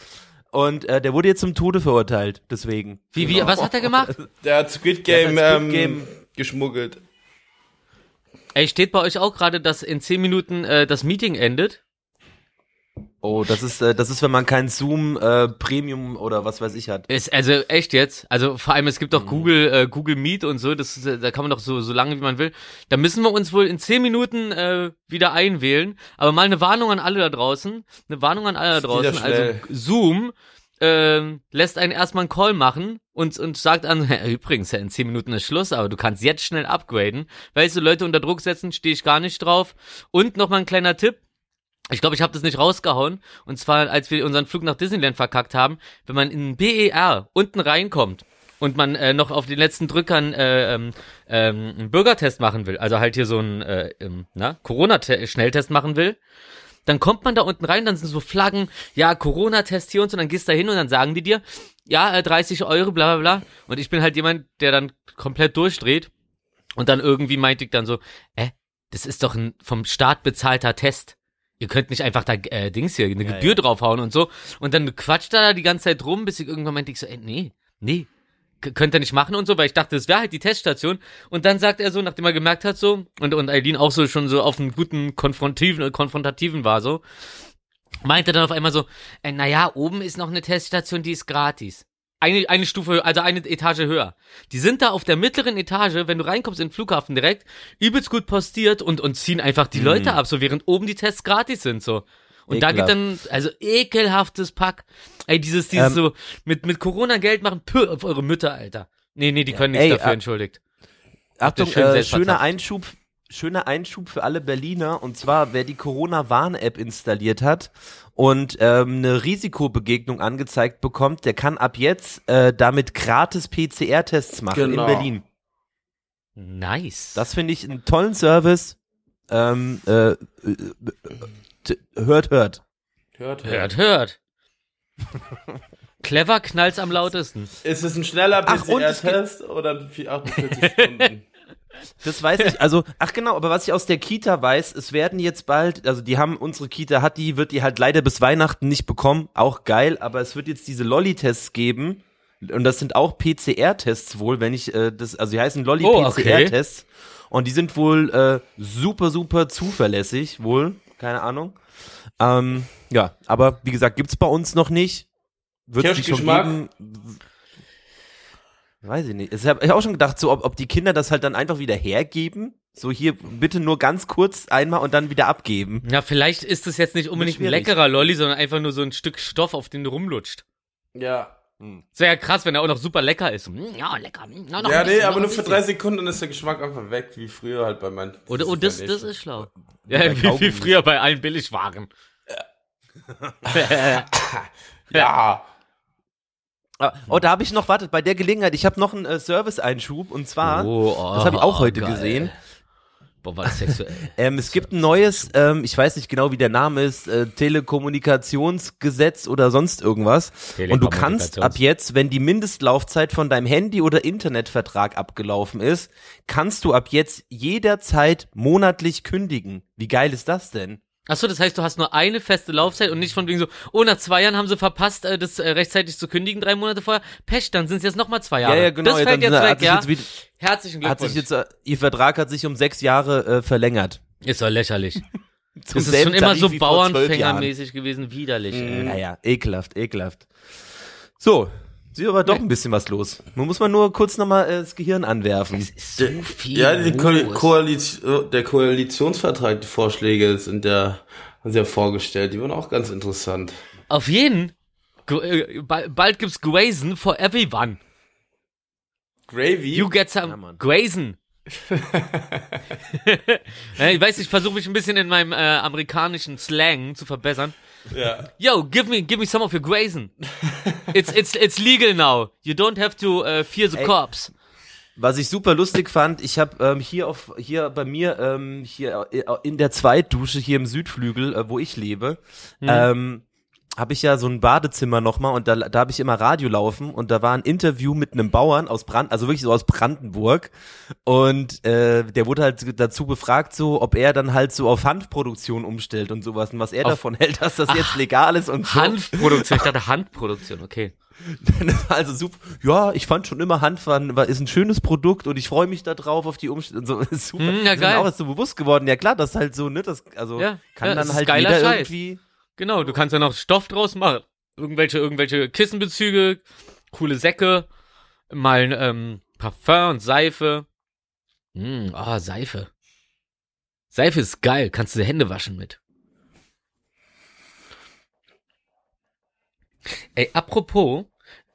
Und äh, der wurde jetzt zum Tode verurteilt, deswegen. Wie, wie, was hat er gemacht? Der hat Squid Game, hat Squid ähm, Game- geschmuggelt. Ey, steht bei euch auch gerade, dass in 10 Minuten äh, das Meeting endet? Oh, das ist, äh, das ist, wenn man kein Zoom äh, Premium oder was weiß ich hat. Ist, also echt jetzt. Also vor allem, es gibt doch Google, äh, Google Meet und so, das ist, äh, da kann man doch so, so lange wie man will. Da müssen wir uns wohl in 10 Minuten äh, wieder einwählen. Aber mal eine Warnung an alle da draußen. Eine Warnung an alle da draußen. Also. Zoom ähm, lässt einen erstmal einen Call machen und, und sagt an, übrigens, ja, in 10 Minuten ist Schluss, aber du kannst jetzt schnell upgraden. Weißt du, Leute unter Druck setzen, stehe ich gar nicht drauf. Und nochmal ein kleiner Tipp. Ich glaube, ich habe das nicht rausgehauen. Und zwar, als wir unseren Flug nach Disneyland verkackt haben, wenn man in BER unten reinkommt und man äh, noch auf den letzten Drückern äh, ähm, ähm, einen Bürgertest machen will, also halt hier so einen äh, ähm, na, Corona-Schnelltest machen will, dann kommt man da unten rein, dann sind so Flaggen, ja, Corona-Test hier und so, dann gehst du da hin und dann sagen die dir, ja, äh, 30 Euro, bla bla bla. Und ich bin halt jemand, der dann komplett durchdreht und dann irgendwie meinte ich dann so, äh, das ist doch ein vom Staat bezahlter Test. Ihr könnt nicht einfach da äh, Dings hier eine Gebühr draufhauen und so. Und dann quatscht er da die ganze Zeit rum, bis ich irgendwann meinte ich so, ey, nee, nee, könnt ihr nicht machen und so, weil ich dachte, das wäre halt die Teststation. Und dann sagt er so, nachdem er gemerkt hat so, und, und Eileen auch so schon so auf einen guten konfrontativen, äh, konfrontativen war so, meinte dann auf einmal so, äh, naja, oben ist noch eine Teststation, die ist gratis. Eine, eine Stufe, also eine Etage höher. Die sind da auf der mittleren Etage, wenn du reinkommst in den Flughafen direkt, übelst gut postiert und, und ziehen einfach die Leute ab, so während oben die Tests gratis sind, so. Und da geht Ekelhaft. dann, also ekelhaftes Pack. Ey, dieses, dieses Ähm, so, mit, mit Corona Geld machen, pö, auf eure Mütter, Alter. Nee, nee, die können nichts ey, dafür, äh, entschuldigt. Achtung, schön äh, schöner. Einschub, schöner Einschub für alle Berliner. Und zwar, wer die Corona-Warn-App installiert hat und ähm, eine Risikobegegnung angezeigt bekommt, der kann ab jetzt äh, damit gratis PCR-Tests machen Genau. in Berlin. Nice. Das finde ich einen tollen Service. Ähm, äh, äh, hört, hört. Hört, hört, hört. Clever knallt's am lautesten. Ist es ein schneller PCR-Test oder ein 48 Stunden? Das weiß ich, also, ach genau, aber was ich aus der Kita weiß, es werden jetzt bald, also die haben, unsere Kita hat die, wird die halt leider bis Weihnachten nicht bekommen, auch geil, aber es wird jetzt diese Lolli-Tests geben und das sind auch PCR-Tests wohl, wenn ich äh, das, also die heißen Oh, okay. Lolli-PCR-Tests und die sind wohl äh, super, super zuverlässig, wohl, keine Ahnung. Ähm, ja, aber wie gesagt, gibt's bei uns noch nicht. Wird es schon geben? Weiß ich nicht. Ich habe auch schon gedacht, so ob, ob die Kinder das halt dann einfach wieder hergeben. So hier bitte nur ganz kurz einmal und dann wieder abgeben. Ja, vielleicht ist es jetzt nicht unbedingt ein leckerer Lolli, sondern einfach nur so ein Stück Stoff, auf den du rumlutscht. ja. Das wäre ja krass, wenn er auch noch super lecker ist. Mm, Ja, lecker. Mm, na, noch Ja, nee, aber nur für drei Sekunden ist der Geschmack einfach weg, wie früher halt bei meinen. Oder, oh, das, das ist schlau. Ja, wie, wie früher bei allen Billigwaren. Ja. Ah, Oh, da habe ich noch, wartet, bei der Gelegenheit, ich habe noch einen äh, Service-Einschub und zwar, Oh, oh, das habe ich auch oh, heute geil. gesehen. Boah, war das sexuell. Ähm, es gibt ein neues, ähm, ich weiß nicht genau, wie der Name ist, äh, Telekommunikationsgesetz oder sonst irgendwas. Und du kannst ab jetzt, wenn die Mindestlaufzeit von deinem Handy- oder Internetvertrag abgelaufen ist, kannst du ab jetzt jederzeit monatlich kündigen. Wie geil ist das denn? Achso, das heißt, du hast nur eine feste Laufzeit und nicht von wegen so, oh, nach zwei Jahren haben sie verpasst, äh, das äh, rechtzeitig zu kündigen, drei Monate vorher. Pech, dann sind es jetzt nochmal zwei Jahre. Ja, ja, genau. Das ja, fällt jetzt hat weg, ja. Jetzt wieder, Herzlichen hat Glückwunsch. sich jetzt, äh, ihr Vertrag hat sich um sechs Jahre äh, verlängert. ist doch lächerlich. Zum Das ist schon immer so. Bauernfängermäßig gewesen, widerlich. ey. Naja, ekelhaft, ekelhaft. So, ist aber doch ein bisschen was los. Man muss mal nur kurz nochmal äh, das Gehirn anwerfen. So viel. Ja, die Ko. Koalition, der Koalitionsvertrag, die Vorschläge sind ja, haben sie ja vorgestellt. Die waren auch ganz interessant. Auf jeden. Äh, ba- Bald gibt's Grayson for everyone. Gravy? You get Ja, some Mann. Grayson. Ja, ich weiß, ich versuche mich ein bisschen in meinem äh, amerikanischen Slang zu verbessern. Ja. Yo, give me, give me some of your grazing. It's, it's, it's legal now. You don't have to uh, fear the Ey. cops. Was ich super lustig fand, ich habe ähm, hier auf hier bei mir ähm, hier äh, in der Zweitdusche hier im Südflügel, äh, wo ich lebe, ähm, habe ich ja so ein Badezimmer nochmal und da, da habe ich immer Radio laufen und da war ein Interview mit einem Bauern aus Brand, also wirklich so aus Brandenburg und äh, der wurde halt dazu befragt, so ob er dann halt so auf Hanfproduktion umstellt und sowas und was er Auf- davon hält, dass das jetzt legal ist und so. Hanfproduktion, ich dachte Handproduktion, okay. Also super. Ja, ich fand schon immer Hanf war, war ist ein schönes Produkt und ich freue mich da drauf auf die Umstände. So, ist super. Hm, ja, Ist mir geil. auch erst so bewusst geworden. Ja klar, das ist halt so, ne? Das also Ja, kann ja, dann ist halt jeder Scheiß. irgendwie. Genau, du kannst ja noch Stoff draus machen. Irgendwelche, irgendwelche Kissenbezüge, coole Säcke, mal ein ähm, Parfum und Seife. Hm, ah, Seife. Seife ist geil, kannst du die Hände waschen mit. Ey, apropos,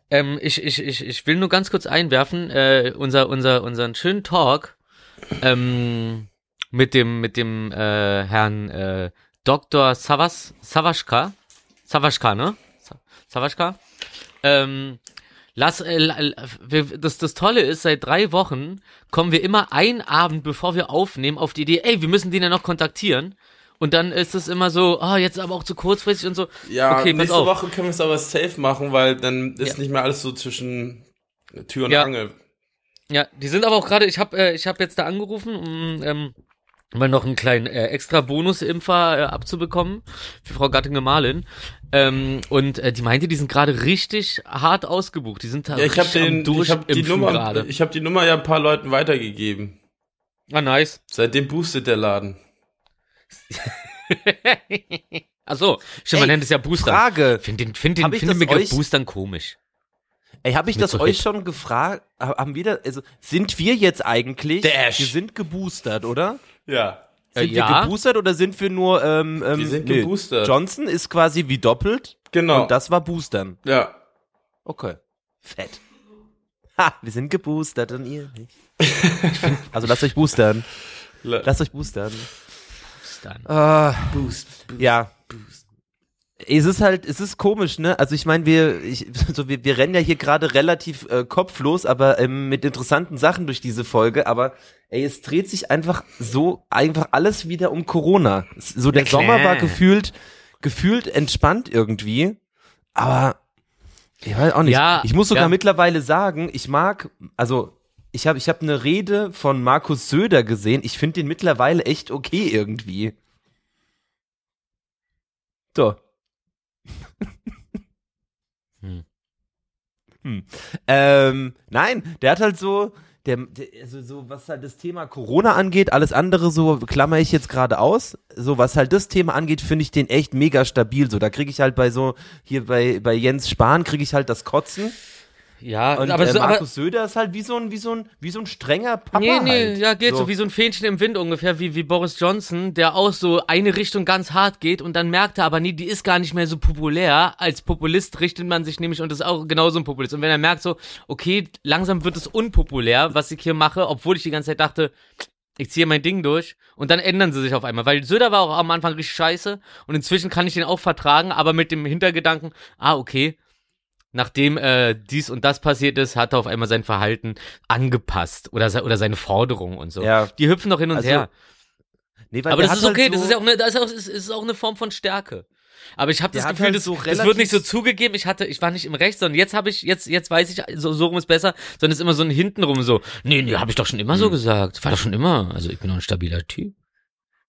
ähm, ich, ich, ich, ich will nur ganz kurz einwerfen, äh, unser, unser, unseren schönen Talk ähm, mit dem, mit dem äh, Herrn äh, Dr. Savas, Savaschka, Savaschka, ne? Sa- Savaschka. Ähm, lass, äh, wir, das, das Tolle ist, seit drei Wochen kommen wir immer einen Abend, bevor wir aufnehmen, auf die Idee, ey, wir müssen den ja noch kontaktieren. Und dann ist es immer so, ah, jetzt aber auch zu kurzfristig und so. Ja, okay, nächste auf. Woche können wir es aber safe machen, weil dann ist Ja. nicht mehr alles so zwischen Tür und Ja. Angel. Ja, die sind aber auch gerade, ich habe äh, ich hab jetzt da angerufen, um ähm, mal noch einen kleinen äh, extra Bonus-Impfer äh, abzubekommen für Frau Gattin-Gemahlin. Ähm, und äh, die meinte, die sind gerade richtig hart ausgebucht. Die sind da Ja, ich habe den, ich habe die Nummer, gerade. ich habe die Nummer ja ein paar Leuten weitergegeben. Ah, nice. Seitdem boostet der Laden. Ach so, stimmt, man nennt es ja Booster. Frage. Find den, find den, Hab ich find den Begriff euch- Boostern komisch. Ey, habe ich Mit das so euch Hit. schon gefragt? Ha- Haben wir da, also sind wir jetzt eigentlich? Dash. Wir sind geboostert, oder? Ja. Sind ja. wir geboostert oder sind wir nur? Ähm, ähm, Wir sind nee. geboostert. Johnson ist quasi wie doppelt Genau. und das war Boostern. ja. Okay. Fett. Ha, wir sind geboostert und ihr nicht. also lasst euch boostern. La- Lasst euch boostern. Boostern. Ah, Boost, Boost. ja. Es ist halt, es ist komisch, ne? Also ich meine, wir, ich, so wir, wir rennen ja hier gerade relativ äh, kopflos, aber ähm, mit interessanten Sachen durch diese Folge. Aber ey, es dreht sich einfach so einfach alles wieder um Corona. So der. Sommer war gefühlt, gefühlt entspannt irgendwie, aber ich weiß auch nicht. Ja, ich muss sogar ja. mittlerweile sagen, ich mag, also ich habe ich hab eine Rede von Markus Söder gesehen. Ich finde den mittlerweile echt okay irgendwie. So. Hm. Hm. Ähm, nein, der hat halt so, der, der, also so, was halt das Thema Corona angeht, alles andere so klammer ich jetzt gerade aus. So, was halt das Thema angeht, finde ich den echt mega stabil. So, da kriege ich halt bei so, hier bei, bei Jens Spahn kriege ich halt das Kotzen. Ja, Und aber, äh, so, aber Markus Söder ist halt wie so ein, wie so ein, wie so ein strenger Papa. Nee, nee, halt. ja, geht so. wie so ein Fähnchen im Wind ungefähr, wie, wie Boris Johnson, der auch so eine Richtung ganz hart geht und dann merkt er aber, nee, die ist gar nicht mehr so populär. Als Populist richtet man sich nämlich und ist auch genauso ein Populist. Und wenn er merkt so, okay, langsam wird es unpopulär, was ich hier mache, obwohl ich die ganze Zeit dachte, ich ziehe mein Ding durch und dann ändern sie sich auf einmal, weil Söder war auch am Anfang richtig scheiße und inzwischen kann ich den auch vertragen, aber mit dem Hintergedanken, ah, okay, nachdem äh, dies und das passiert ist, hat er auf einmal sein Verhalten angepasst oder, se oder seine Forderungen und so. Ja. Die hüpfen doch hin und Also, her. Nee, weil Aber das ist hat okay, halt das so, ist ja auch eine, das ist auch, ist, ist auch eine Form von Stärke. Aber ich habe das Gefühl, halt das, so das wird nicht so zugegeben. Ich hatte, ich war nicht im Recht, sondern jetzt habe ich, jetzt, jetzt weiß ich, so, so rum ist besser, sondern es ist immer so ein hintenrum so. Nee, nee, habe ich doch schon immer Hm. so gesagt. War doch schon immer. Also ich bin doch ein stabiler Typ.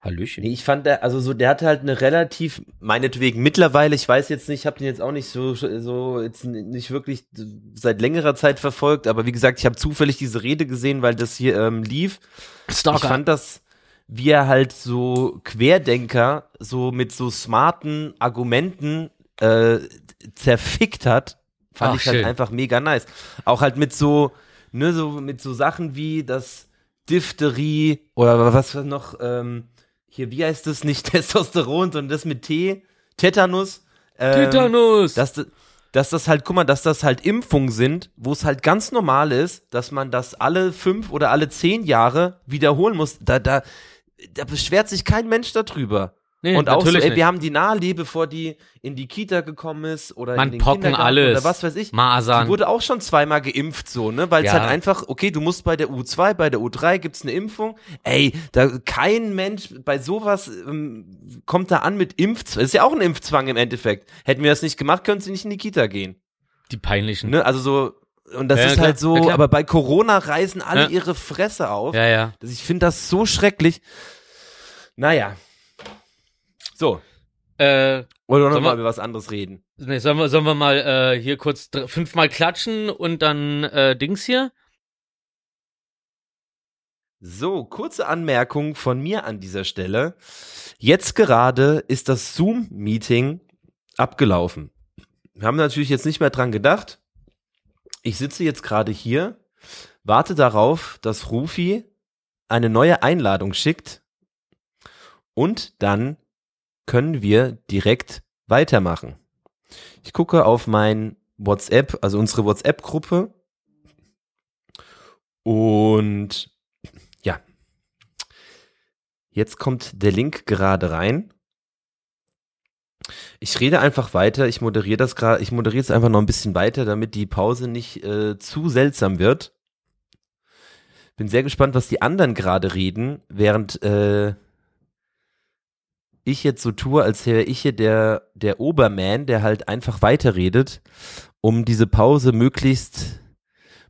Hallöchen. Nee, ich fand der, also so, der hatte halt eine relativ, meinetwegen mittlerweile, ich weiß jetzt nicht, ich habe den jetzt auch nicht so, so jetzt nicht wirklich seit längerer Zeit verfolgt, aber wie gesagt, ich habe zufällig diese Rede gesehen, weil das hier ähm, lief. Ich Stalker. fand das, wie er halt so Querdenker so mit so smarten Argumenten äh, zerfickt hat, fand Ach, ich halt schön. einfach mega nice. Auch halt mit so, ne, so mit so Sachen wie das Diphtherie oder was noch, ähm, hier, wie heißt das, nicht Testosteron, sondern das mit T, Tetanus. Ähm, Tetanus. dass, dass das halt, guck mal, dass das halt Impfungen sind, wo es halt ganz normal ist, dass man das alle fünf oder alle zehn Jahre wiederholen muss. Da, da, da beschwert sich kein Mensch darüber. Nee, und auch so, ey, wir haben die Nahlie, bevor die in die Kita gekommen ist oder Man in den Pocken Kindergarten alles. oder was weiß ich. Masern. Die wurde auch schon zweimal geimpft, so, ne? Weil es Ja. halt einfach, okay, du musst bei der U2, bei der U3 gibt's eine Impfung. Ey, da kein Mensch bei sowas ähm, kommt da an mit Impfzwang. Ist ja auch ein Impfzwang im Endeffekt. Hätten wir das nicht gemacht, können sie nicht in die Kita gehen. Die peinlichen. Ne? Also so, und das Ja, ist klar. halt so, klar. aber bei Corona reißen alle Ja. ihre Fresse auf. Ja, ja. Das- Ich finde das so schrecklich. Naja. So. Äh, Oder noch Sollen mal wir- über was anderes reden. nee, sollen, wir, sollen wir mal äh, hier kurz fünfmal klatschen und dann äh, Dings hier? So, kurze Anmerkung von mir an dieser Stelle. Jetzt gerade ist das Zoom-Meeting abgelaufen. Wir haben natürlich jetzt nicht mehr dran gedacht. Ich sitze jetzt gerade hier, warte darauf, dass Rufi eine neue Einladung schickt und dann können wir direkt weitermachen. Ich gucke auf mein WhatsApp, also unsere WhatsApp-Gruppe und ja. Jetzt kommt der Link gerade rein. Ich rede einfach weiter. Ich moderiere das gerade. Ich moderiere jetzt einfach noch ein bisschen weiter, damit die Pause nicht äh, zu seltsam wird. Bin sehr gespannt, was die anderen gerade reden, während äh, ich jetzt so tue, als wäre ich hier der, der Oberman, der halt einfach weiterredet, um diese Pause möglichst,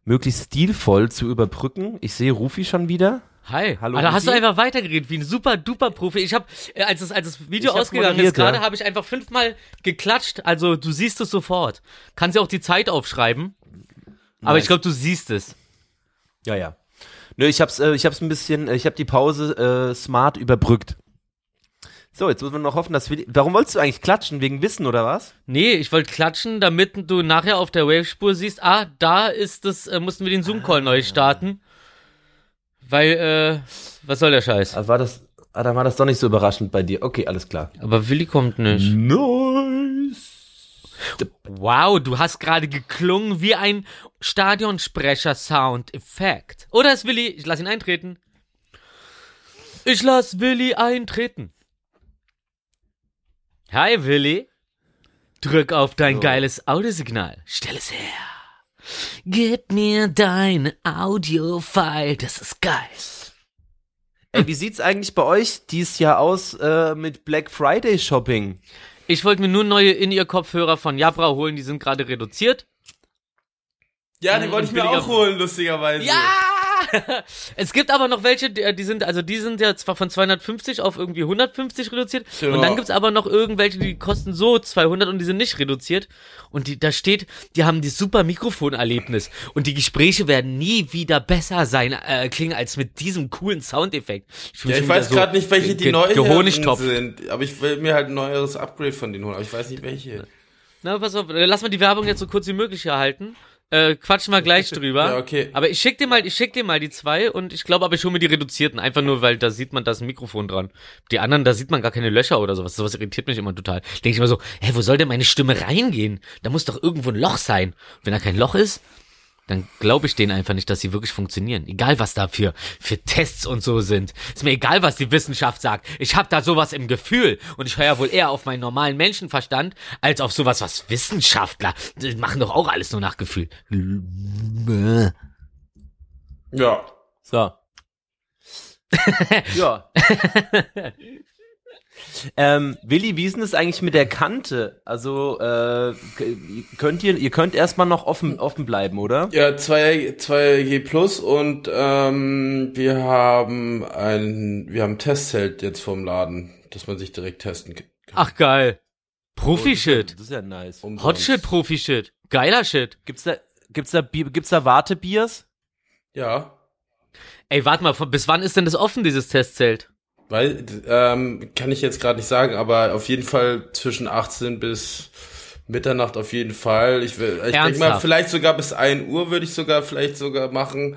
möglichst stilvoll zu überbrücken. Ich sehe Rufi schon wieder. Hi. Hallo, Alter, hast du einfach weitergeredet, wie ein super duper Profi. Ich habe, als das, als das Video ausgegangen ist moderiert, ja. gerade, habe ich einfach fünfmal geklatscht. Also du siehst es sofort. Kannst ja auch die Zeit aufschreiben. Aber Nice. ich glaube, du siehst es. Ja, ja. Nö, ich hab's, äh, ich hab's ein bisschen, äh, ich hab die Pause äh, smart überbrückt. So, jetzt muss man noch hoffen, dass wir. Warum wolltest du eigentlich klatschen? Wegen Wissen oder was? Nee, ich wollte klatschen, damit du nachher auf der Wave-Spur siehst, ah, da ist es, äh, mussten wir den Zoom-Call neu starten. Weil, äh, was soll der Scheiß? Also war das. Ah, dann war das doch nicht so überraschend bei dir. Okay, alles klar. Aber Willi kommt nicht. Nice. Wow, du hast gerade geklungen wie ein Stadionsprecher-Sound-Effekt. Oder ist Willi, ich lass ihn eintreten. Ich lass Willi eintreten. Hi Willi. Drück auf dein So. geiles Audiosignal. Stell es her. Gib mir dein Audio-File, das ist geil. Ey, wie sieht's eigentlich bei euch dieses Jahr aus äh, mit Black Friday Shopping? Ich wollte mir nur neue In-Ear-Kopfhörer von Jabra holen, die sind gerade reduziert. Ja, die wollte ich mir billiger- auch holen, lustigerweise. Ja! es gibt aber noch welche, die, die sind, also die sind ja zwar von 250 auf irgendwie 150 reduziert. Genau. Und dann gibt's aber noch irgendwelche, die kosten so 200 und die sind nicht reduziert. Und die, da steht, die haben das super Mikrofonerlebnis. Und die Gespräche werden nie wieder besser sein, äh, klingen als mit diesem coolen Soundeffekt. fühl Ja, ich weiß wieder gerade nicht, welche die ge- neu Gehonigtopf. sind. Aber ich will mir halt ein neueres Upgrade von denen holen. Aber ich weiß nicht welche. Na, pass auf, äh, lass mal die Werbung jetzt so kurz wie möglich hier halten. Äh, quatschen wir gleich drüber. Ja, okay. Aber ich schick dir mal, ich schick dir mal die zwei und ich glaube, aber ich hole mir die reduzierten, einfach nur, weil da sieht man, da ist ein Mikrofon dran. Die anderen, da sieht man gar keine Löcher oder sowas. Sowas irritiert mich immer total. Denke ich immer so, hä, wo soll denn meine Stimme reingehen? Da muss doch irgendwo ein Loch sein. Wenn da kein Loch ist, dann glaube ich denen einfach nicht, dass sie wirklich funktionieren. Egal, was da für, für Tests und so sind. Ist mir egal, was die Wissenschaft sagt. Ich habe da sowas im Gefühl. Und ich höre ja wohl eher auf meinen normalen Menschenverstand, als auf sowas, was Wissenschaftler. Die machen doch auch alles nur nach Gefühl. Ja. So. ja. ähm, Willi, wie ist denn das eigentlich mit der Kante? Also, äh, könnt ihr, ihr könnt erstmal noch offen, offen bleiben, oder? Ja, 2, 2G Plus und ähm, wir haben ein, wir haben ein Testzelt jetzt vom Laden, dass man sich direkt testen kann. Ach geil. Profi-Shit. Das ist ja nice. Umsonst. Hot-Shit, Profi-Shit. Geiler Shit. Gibt's da, gibt's da, gibt's da Wartebiers? Ja. Ey, warte mal, bis wann ist denn das offen, dieses Testzelt? Weil, ähm, kann ich jetzt gerade nicht sagen, aber auf jeden Fall zwischen 18 bis Mitternacht auf jeden Fall. Ich, will- ich denke mal, vielleicht sogar bis 1 Uhr würde ich sogar vielleicht sogar machen.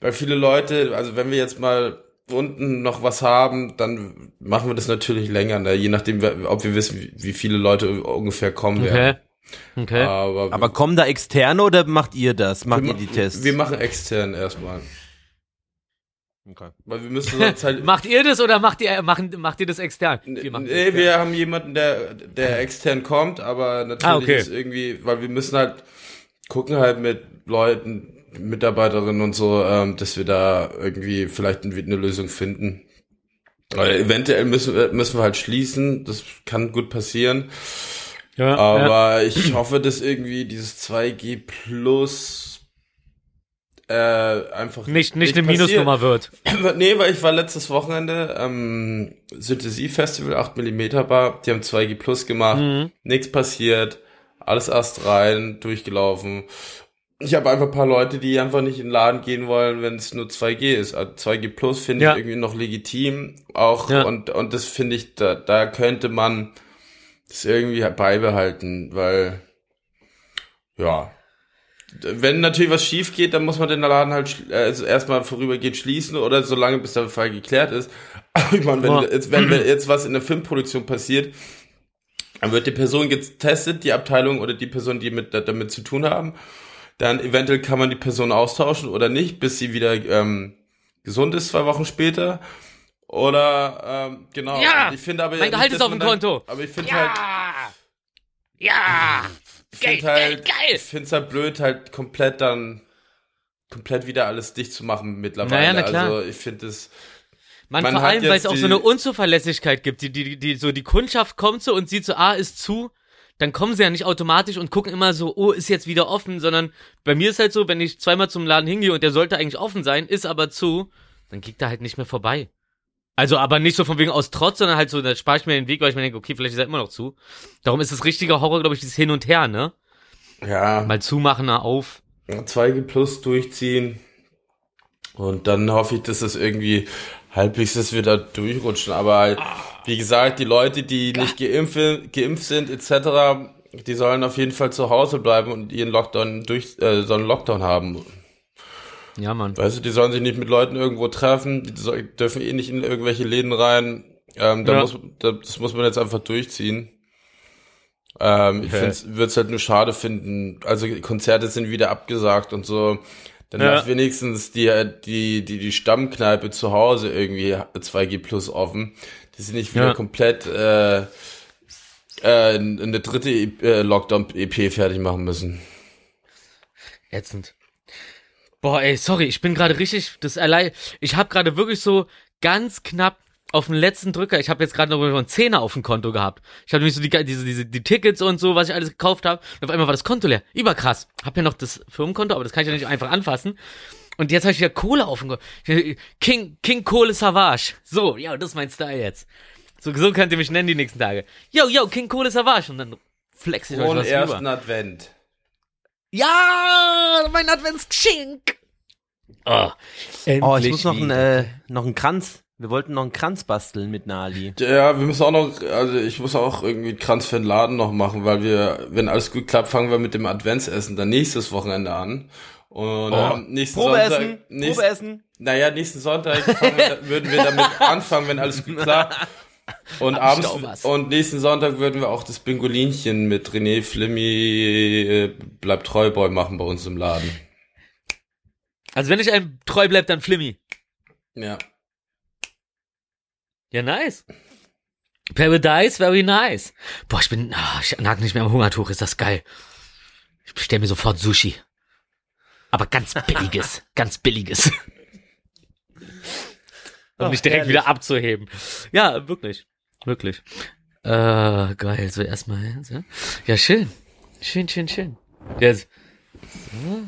Weil viele Leute, also wenn wir jetzt mal unten noch was haben, dann machen wir das natürlich länger, ne? je nachdem, ob wir wissen, wie, viele Leute ungefähr kommen Okay. werden. Okay. Aber, Aber kommen da Externe oder macht ihr das? Macht wir, ihr die Tests? wir machen extern erstmal. Okay. Weil wir müssen sonst halt. macht ihr das oder macht ihr, machen, macht ihr das extern? Wir machen das nee, extern. wir haben jemanden, der, der extern kommt, aber natürlich Ah, okay. ist irgendwie, weil wir müssen halt gucken halt mit Leuten, Mitarbeiterinnen und so, ähm, dass wir da irgendwie vielleicht eine, eine Lösung finden. Weil eventuell müssen wir, müssen wir halt schließen, das kann gut passieren. ja, ja. Aber ich hoffe, dass irgendwie dieses 2G Plus äh, einfach nicht, nicht eine passiert. Minusnummer wird. Nee, weil ich war letztes Wochenende am Synthesie Festival 8 mm Bar, die haben 2G Plus gemacht, Mhm. nichts passiert, alles erst rein, durchgelaufen. Ich habe einfach ein paar Leute, die einfach nicht in den Laden gehen wollen, wenn es nur 2G ist. Also 2G Plus finde Ja. ich irgendwie noch legitim auch Ja. und und das finde ich da da könnte man das irgendwie beibehalten, weil ja, wenn natürlich was schief geht, dann muss man den Laden halt äh, also erstmal vorübergehend schließen oder so lange, bis der Fall geklärt ist. Aber ich meine, wenn, Ja. jetzt, wenn jetzt was in der Filmproduktion passiert, dann wird die Person getestet, die Abteilung oder die Person, die mit, damit zu tun haben. Dann eventuell kann man die Person austauschen oder nicht, bis sie wieder ähm, gesund ist, zwei Wochen später. Oder ähm, genau. Ja, ich finde aber mein nicht, Gehalt dass ist auf dem dann- Konto. Aber ich finde halt, Ja! Ich Geil, finde halt, geil, geil. ich finde es halt blöd, halt komplett dann komplett wieder alles dicht zu machen mittlerweile. Naja, na klar. Also ich finde es, Man, Man vor allem, weil es auch so eine Unzuverlässigkeit gibt, die, die, die, so die Kundschaft kommt so und sieht so, ah, ist zu, dann kommen sie ja nicht automatisch und gucken immer so, oh, ist jetzt wieder offen, sondern bei mir ist halt so, wenn ich zweimal zum Laden hingehe und der sollte eigentlich offen sein, ist aber zu, dann geht da halt nicht mehr vorbei. Also, aber nicht so von wegen aus Trotz, sondern halt so, da spare ich mir den Weg, weil ich mir denke, okay, vielleicht ist er immer noch zu. Darum ist es richtiger Horror, glaube ich, dieses Hin und Her, ne? ja, Mal zumachen, na auf. 2G Plus durchziehen. Und dann hoffe ich, dass das irgendwie halbwegs, dass wir da durchrutschen. Aber halt, wie gesagt, die Leute, die nicht geimpft, geimpft sind, etc., die sollen auf jeden Fall zu Hause bleiben und ihren Lockdown durch, äh, sollen einen Lockdown haben. Ja, Mann. Weißt du, die sollen sich nicht mit Leuten irgendwo treffen, die dürfen eh nicht in irgendwelche Läden rein. Ähm, da Ja. muss, da, das muss man jetzt einfach durchziehen. Ähm, Ich Okay. würde es halt nur schade finden. Also Konzerte sind wieder abgesagt und so. Dann Ja. lass wenigstens die, die, die, die Stammkneipe zu Hause irgendwie 2G Plus offen. Dass sie nicht wieder Ja. komplett äh, äh, eine dritte äh, Lockdown-EP fertig machen müssen. Ätzend. Boah, ey, sorry, ich bin gerade richtig, das allein, ich habe gerade wirklich so ganz knapp auf den letzten Drücker, ich habe jetzt gerade noch einen Zehner auf dem Konto gehabt. Ich habe nämlich so die, diese, diese, die Tickets und so, was ich alles gekauft habe. Und auf einmal war das Konto leer. Überkrass. Hab ja noch das Firmenkonto, aber das kann ich ja nicht einfach anfassen. Und jetzt habe ich wieder Kohle auf dem Konto. King, King Kohle Savage. So, ja, das ist mein Style jetzt. So, so könnt ihr mich nennen die nächsten Tage. Yo, yo, King Kohle Savage. Und dann flex ich euch Und was ersten rüber. Advent. Ja, mein Adventsgeschenk. Oh, Oh, ich muss noch einen, wieder. äh, noch einen Kranz. Wir wollten noch einen Kranz basteln mit Nali. Ja, wir müssen auch noch, also ich muss auch irgendwie einen Kranz für den Laden noch machen, weil wir, wenn alles gut klappt, fangen wir mit dem Adventsessen dann nächstes Wochenende an. Und ähm, nächsten Probeessen, Sonntag, nächst, Probeessen. naja, nächsten Sonntag fangen wir, würden wir damit anfangen, wenn alles gut klappt. Und Hab abends, und nächsten Sonntag würden wir auch das Bingolinchen mit René Flimmy, äh, bleibt Treuboy machen bei uns im Laden. Also wenn ich einem treu bleibt, dann Flimmy. Ja. Ja, nice. Paradise, very nice. Boah, ich bin, ah, ich nag nicht mehr am Hungertuch, ist das geil. Ich bestell mir sofort Sushi. Aber ganz billiges, ganz billiges. Um Ach, mich direkt herrlich. wieder abzuheben. Ja, wirklich. Wirklich. Äh, geil. So erstmal. So. Ja, schön. Schön, schön, schön. Jetzt. So,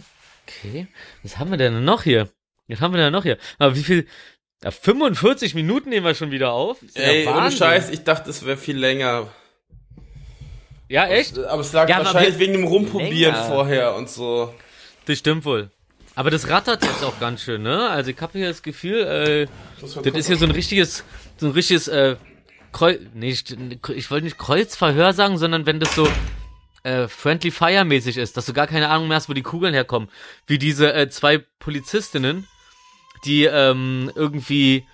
okay. Was haben wir denn noch hier? Was haben wir denn noch hier? Aber wie viel? Ja, 45 Minuten nehmen wir schon wieder auf. Ist ja Ey, ohne. Scheiß, ich dachte, es wäre viel länger. Ja, echt? Aber es lag Ja, wahrscheinlich wegen dem Rumprobieren Länger. vorher und so. Das stimmt wohl. Aber das rattert jetzt auch ganz schön, ne? Also ich habe hier das Gefühl, äh, das ist hier so ein richtiges, so ein richtiges, äh, Kreuz, nee, ich, ich wollte nicht Kreuzverhör sagen, sondern wenn das so äh, Friendly Fire mäßig ist, dass du gar keine Ahnung mehr hast, wo die Kugeln herkommen. Wie diese äh, zwei Polizistinnen, die ähm, irgendwie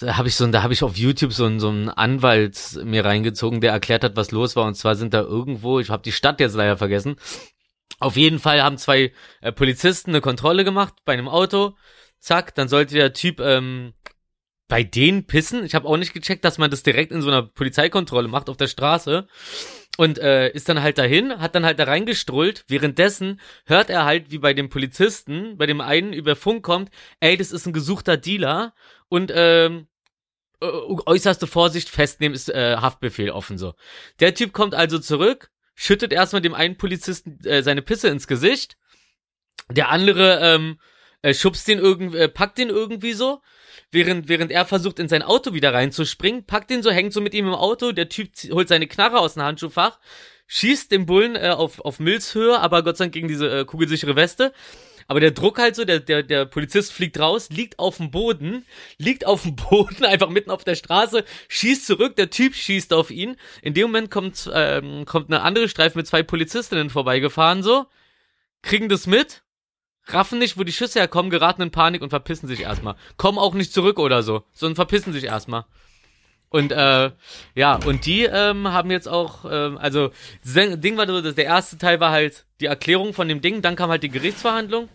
da habe ich so, da habe ich auf YouTube so einen so einen Anwalt mir reingezogen, der erklärt hat, was los war. Und zwar sind da irgendwo, ich habe die Stadt jetzt leider vergessen. Auf jeden Fall haben zwei äh, Polizisten eine Kontrolle gemacht bei einem Auto. Zack, dann sollte der Typ ähm, bei denen pissen. Ich habe auch nicht gecheckt, dass man das direkt in so einer Polizeikontrolle macht auf der Straße. Und äh, ist dann halt dahin, hat dann halt da reingestrullt. Währenddessen hört er halt, wie bei dem Polizisten, bei dem einen über Funk kommt, ey, das ist ein gesuchter Dealer und ähm, äh, äußerste Vorsicht festnehmen ist äh, Haftbefehl offen so. Der Typ kommt also zurück, schüttet erstmal dem einen Polizisten äh, seine Pisse ins Gesicht. Der andere ähm, äh, schubst den irgendwie, äh, packt den irgendwie so, während während er versucht in sein Auto wieder reinzuspringen, packt den so, hängt so mit ihm im Auto. Der Typ holt seine Knarre aus dem Handschuhfach, schießt den Bullen äh, auf auf Milzhöhe, aber Gott sei Dank gegen diese äh, kugelsichere Weste. Aber der Druck halt so, der, der, der Polizist fliegt raus, liegt auf dem Boden, liegt auf dem Boden, einfach mitten auf der Straße, schießt zurück, der Typ schießt auf ihn. In dem Moment kommt, ähm, kommt eine andere Streife mit zwei Polizistinnen vorbeigefahren, so, kriegen das mit, raffen nicht, wo die Schüsse herkommen, geraten in Panik und verpissen sich erstmal. Kommen auch nicht zurück oder so, sondern verpissen sich erstmal. Und äh, ja, und die ähm, haben jetzt auch, ähm, also Ding war so, dass der erste Teil war halt die Erklärung von dem Ding, dann kam halt die Gerichtsverhandlung.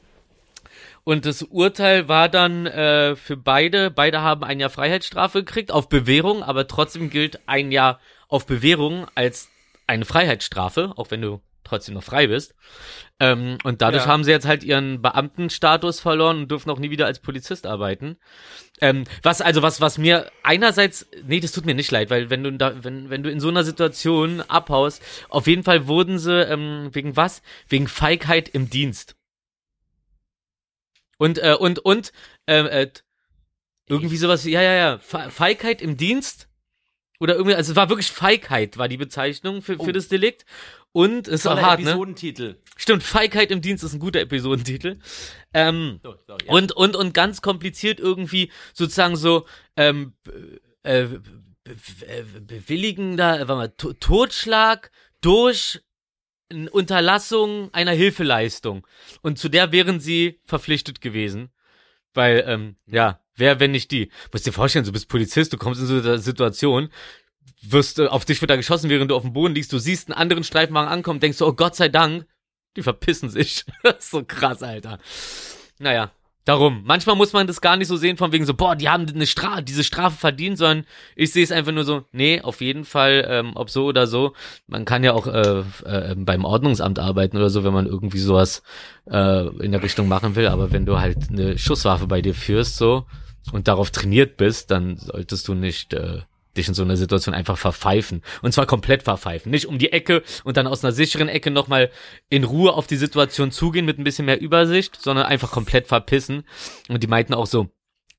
Und das Urteil war dann äh, für beide, beide haben ein Jahr Freiheitsstrafe gekriegt auf Bewährung, aber trotzdem gilt ein Jahr auf Bewährung als eine Freiheitsstrafe, auch wenn du trotzdem noch frei bist. Ähm, und dadurch Ja. haben sie jetzt halt ihren Beamtenstatus verloren und dürfen auch nie wieder als Polizist arbeiten. Ähm, was also was was mir einerseits nee das tut mir nicht leid weil wenn du da wenn wenn du in so einer Situation abhaust auf jeden Fall wurden sie ähm, wegen was wegen Feigheit im Dienst und äh, und und ähm, äh, irgendwie sowas ja ja ja Fe Feigheit im Dienst oder irgendwie also es war wirklich Feigheit war die Bezeichnung für, für Oh. das Delikt und es ist auch Toller hart ne Episodentitel. stimmt Feigheit im Dienst ist ein guter Episodentitel ähm, So, so, ja. und, und, und ganz kompliziert irgendwie sozusagen so, ähm, äh, be- bewilligender, warte mal, To- Totschlag durch Unterlassung einer Hilfeleistung. Und zu der wären sie verpflichtet gewesen. Weil, ähm, ja, wer, wenn nicht die? Musst dir vorstellen, du bist Polizist, du kommst in so eine Situation, wirst, äh, auf dich wird da geschossen, während du auf dem Boden liegst, du siehst einen anderen Streifenwagen ankommen, denkst du, oh Gott sei Dank, die verpissen sich. so krass, Alter. Naja, darum. Manchmal muss man das gar nicht so sehen, von wegen so, boah, die haben eine Strafe, diese Strafe verdient, sondern ich sehe es einfach nur so, nee, auf jeden Fall, ähm, ob so oder so. Man kann ja auch äh, äh, beim Ordnungsamt arbeiten oder so, wenn man irgendwie sowas äh, in der Richtung machen will. Aber wenn du halt eine Schusswaffe bei dir führst, so, und darauf trainiert bist, dann solltest du nicht äh, dich in so einer Situation einfach verpfeifen. Und zwar komplett verpfeifen. Nicht um die Ecke und dann aus einer sicheren Ecke nochmal in Ruhe auf die Situation zugehen mit ein bisschen mehr Übersicht, sondern einfach komplett verpissen. Und die meinten auch so,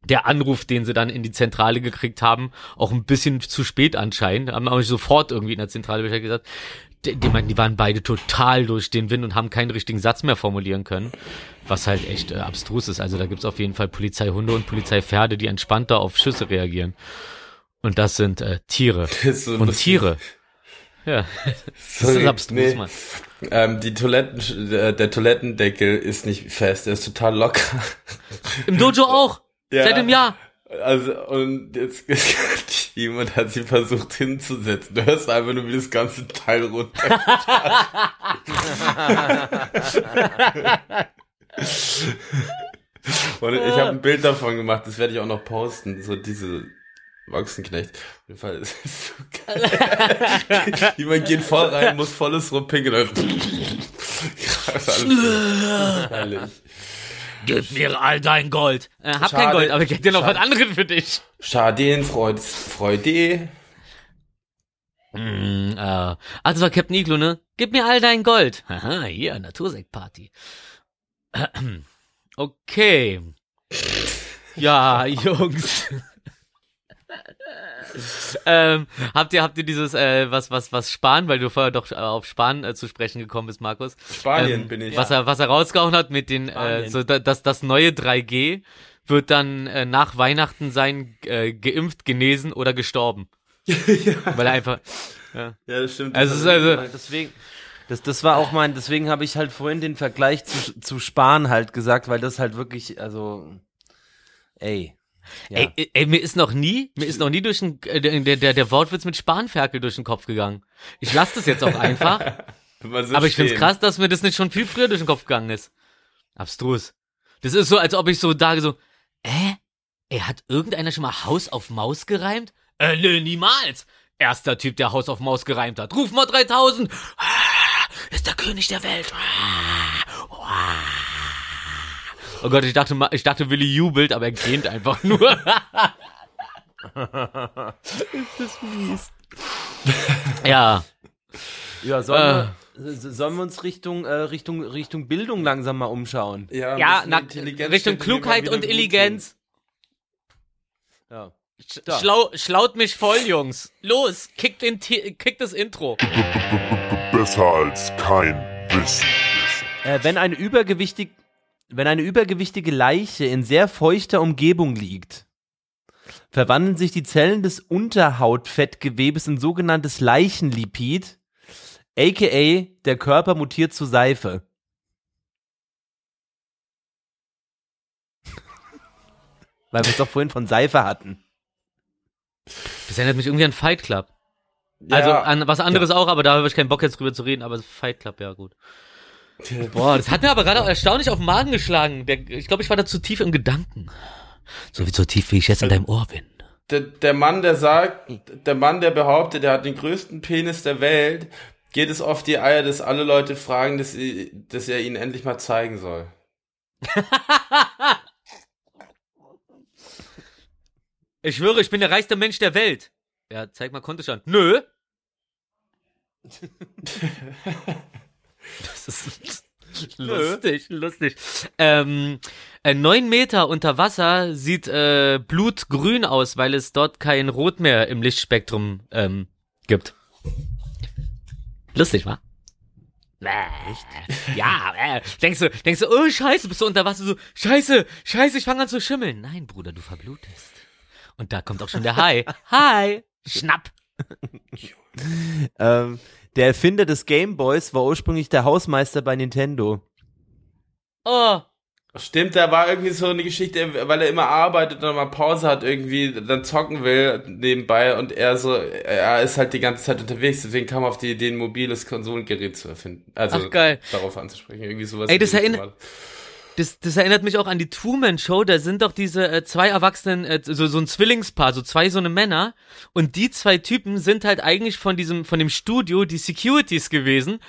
der Anruf, den sie dann in die Zentrale gekriegt haben, auch ein bisschen zu spät anscheinend. Haben auch nicht sofort irgendwie in der Zentrale Bescheid gesagt. Die, die meinten, die waren beide total durch den Wind und haben keinen richtigen Satz mehr formulieren können. Was halt echt äh, abstrus ist. Also da gibt's auf jeden Fall Polizeihunde und Polizeipferde, die entspannter auf Schüsse reagieren. Und das sind äh, Tiere. Das so Und. Tiere. Ja, das ist abstrus, nee. Mann. Ähm, die Toiletten, der, der Toilettendeckel ist nicht fest, der ist total locker. Im Dojo auch. Ja. Seit einem Jahr. Also, und jetzt, jemand hat sie versucht hinzusetzen. Du hörst einfach nur, wie das ganze Teil runter. und ich habe ein Bild davon gemacht, das werde ich auch noch posten. So diese Wachsenknecht. Auf jeden Fall ist es so geil. Jemand geht voll rein, muss volles rumpinkeln. herrlich. Gib mir all dein Gold. Äh, hab kein Schade. Gold, aber ich hätte dir noch Schade. was anderes für dich. Schade, Freud, Freude. Mm, äh, das war Captain Iglo, ne? Gib mir all dein Gold. Haha, hier, Natursektparty. Okay. Ja, Jungs. Ähm, habt ihr, habt ihr dieses, äh, was, was, was Spahn, weil du vorher doch äh, auf Spahn äh, zu sprechen gekommen bist, Markus. Spanien Ähm, bin ich. Was er, was er rausgehauen hat mit den, äh, so, da, das, das neue 3G wird dann äh, nach Weihnachten sein, äh, geimpft, genesen oder gestorben. Weil er einfach, ja. Ja, das stimmt. Also, ist also, Weil deswegen, das, das war auch mein, deswegen habe ich halt vorhin den Vergleich zu, zu Spahn halt gesagt, weil das halt wirklich, also, ey, Ja. Ey, ey, mir ist noch nie, mir ist noch nie durch den, äh, der, der, der Wortwitz mit Spanferkel durch den Kopf gegangen. Ich lasse das jetzt auch einfach. Aber ich find's stehen. krass, dass mir das nicht schon viel früher durch den Kopf gegangen ist. Abstrus. Das ist so, als ob ich so da so, äh? Ey, hat irgendeiner schon mal Haus auf Maus gereimt? Äh, nö, niemals. Erster Typ, der Haus auf Maus gereimt hat. Ruf mal 3000. Ah, Ist der König der Welt. Ah. Oh Gott, ich dachte, ich dachte, Willi jubelt, aber er gähnt einfach nur. ja. Ja, sollen, wir, s- sollen wir uns Richtung, äh, Richtung, Richtung Bildung langsam mal umschauen? Ja, ein Ja, bisschen na, Intelligenz Richtung Klugheit und Intelligenz. Ja. Da. Schlau, schlaut mich voll, Jungs. Los, kick, den Ti- kick das Intro. Besser als kein Wissen. Äh, wenn eine übergewichtig, wenn eine übergewichtige Leiche in sehr feuchter Umgebung liegt, verwandeln sich die Zellen des Unterhautfettgewebes in sogenanntes Leichenlipid, aka der Körper mutiert zu Seife. Weil wir es doch vorhin von Seife hatten. Das erinnert mich irgendwie an Fight Club. Ja, Also an was anderes auch, aber da habe ich keinen Bock jetzt drüber zu reden, aber Fight Club, ja gut. Boah, das hat mir aber gerade erstaunlich auf den Magen geschlagen. Der, ich glaube, ich war da zu tief im Gedanken. So wie so tief, wie ich jetzt in deinem Ohr bin. der, der Mann, der sagt, der Mann, der behauptet, der hat den größten Penis der Welt, geht es auf die Eier, dass alle Leute fragen, dass, dass er ihnen endlich mal zeigen soll. Ich schwöre, ich bin der reichste Mensch der Welt. Ja, zeig mal Kontostand. Nö. das ist lustig, lustig. Ähm, äh, neun Meter unter Wasser sieht äh, Blut grün aus, weil es dort kein Rot mehr im Lichtspektrum ähm, gibt. Lustig, wa? Echt? Ja, äh, denkst du, denkst du, oh Scheiße, bist du unter Wasser so, Scheiße, Scheiße, ich fange an zu schimmeln. Nein, Bruder, du verblutest. Und da kommt auch schon der Hai. Hi, schnapp. Ähm, der Erfinder des Gameboys war ursprünglich der Hausmeister bei Nintendo. Oh, Stimmt, da war irgendwie so eine Geschichte, weil er immer arbeitet und dann mal Pause hat, irgendwie dann zocken will nebenbei und er so, er ist halt die ganze Zeit unterwegs, deswegen kam er auf die Idee, ein mobiles Konsolengerät zu erfinden. Also Ach, geil. darauf anzusprechen. Irgendwie sowas. Ey, das erinnert- das, das erinnert mich auch an die Truman Show. Da sind doch diese äh, zwei Erwachsenen, äh, so, so ein Zwillingspaar, so zwei so eine Männer. Und die zwei Typen sind halt eigentlich von diesem, von dem Studio die Securities gewesen.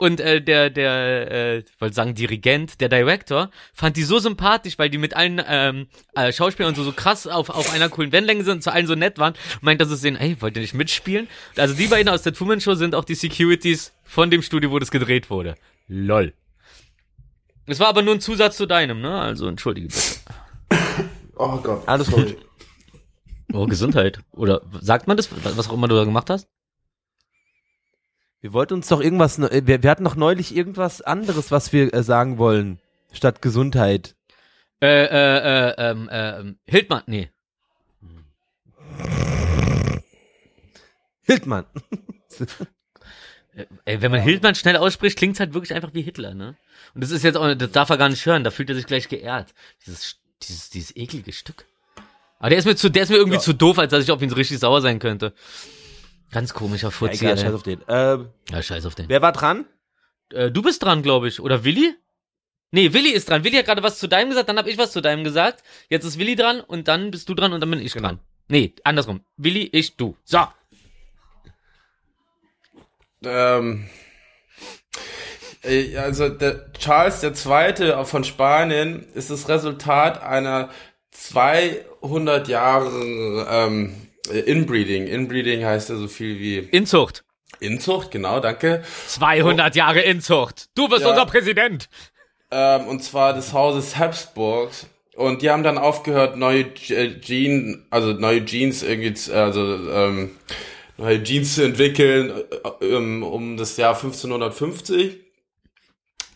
Und äh, der, der, äh, ich wollte sagen Dirigent, der Director, fand die so sympathisch, weil die mit allen ähm, äh, Schauspielern so, so krass auf, auf einer coolen Wellenlänge sind und zu allen so nett waren. Und meint, dass es denen, ey, wollt ihr nicht mitspielen? Also die beiden aus der Truman Show sind auch die Securities von dem Studio, wo das gedreht wurde. Lol. Es war aber nur ein Zusatz zu deinem, ne? Also entschuldige bitte. Oh Gott. Alles gut. Oh, Gesundheit. Oder sagt man das, was auch immer du da gemacht hast? Wir wollten uns doch irgendwas, ne- wir, wir hatten noch neulich irgendwas anderes, was wir äh, sagen wollen, statt Gesundheit. Äh, äh, äh, ähm, äh, ähm, Hildmann, nee. Hildmann. Ey, wenn man Hildmann schnell ausspricht, klingt's halt wirklich einfach wie Hitler, ne? Und das ist jetzt auch, das darf er gar nicht hören, da fühlt er sich gleich geehrt. Dieses, dieses, dieses eklige Stück. Aber der ist mir zu, der ist mir irgendwie zu doof, als dass ich auf ihn so richtig sauer sein könnte. Ganz komischer Ja, Fuzzi, egal, scheiß auf den. Äh, Ja, scheiß auf den. wer war dran? Äh, du bist dran, glaube ich. Oder Willi? Nee, Willi ist dran. Willi hat gerade was zu deinem gesagt, dann habe ich was zu deinem gesagt. Jetzt ist Willi dran und dann bist du dran und dann bin ich Genau. dran. Nee, andersrum. Willi, ich, du. So. Ähm, äh, also der Charles II. von Spanien ist das Resultat einer 200 Jahre ähm, Inbreeding. Inbreeding heißt ja so viel wie Inzucht. Inzucht, genau, danke. 200 Jahre Inzucht. Du bist Ja. unser Präsident. Ähm, und zwar des Hauses Habsburgs. Und die haben dann aufgehört, neue G- äh, also neue Jeans irgendwie, zu- also ähm, neue Jeans zu entwickeln äh, ähm, um das Jahr 1550.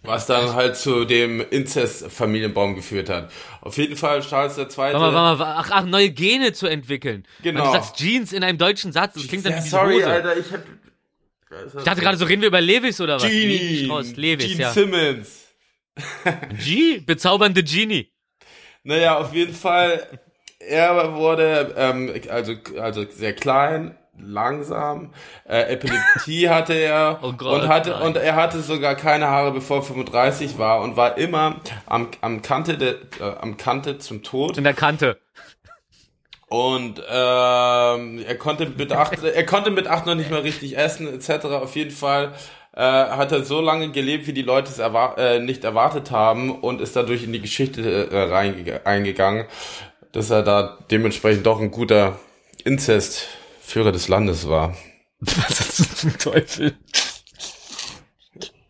Was dann halt zu dem Inzest-Familienbaum geführt hat. Auf jeden Fall Charles II. Warte mal, warte mal, ach, ach, neue Gene zu entwickeln. Genau. Du sagst Jeans in einem deutschen Satz, das klingt dann ja, wie sorry, Hose. Alter, ich hab... Ich dachte gerade so, reden wir über Levis oder was? Genie, Strauss, Levis, Gene ja. Simmons. G, bezaubernde Genie. Naja, auf jeden Fall er wurde ähm, also also sehr klein, langsam. Äh, Epilepsie hatte er Oh Gott, und hatte nein. und er hatte sogar keine Haare, bevor er 35 war und war immer am am Kante der, äh, am Kante zum Tod. In der Kante. Und ähm, er konnte mit acht, er konnte mit acht noch nicht mal richtig essen, etc. Auf jeden Fall äh, hat er so lange gelebt, wie die Leute es erwar äh, nicht erwartet haben und ist dadurch in die Geschichte äh, reinge eingegangen, dass er da dementsprechend doch ein guter Inzestführer des Landes war. Was ist das zum Teufel?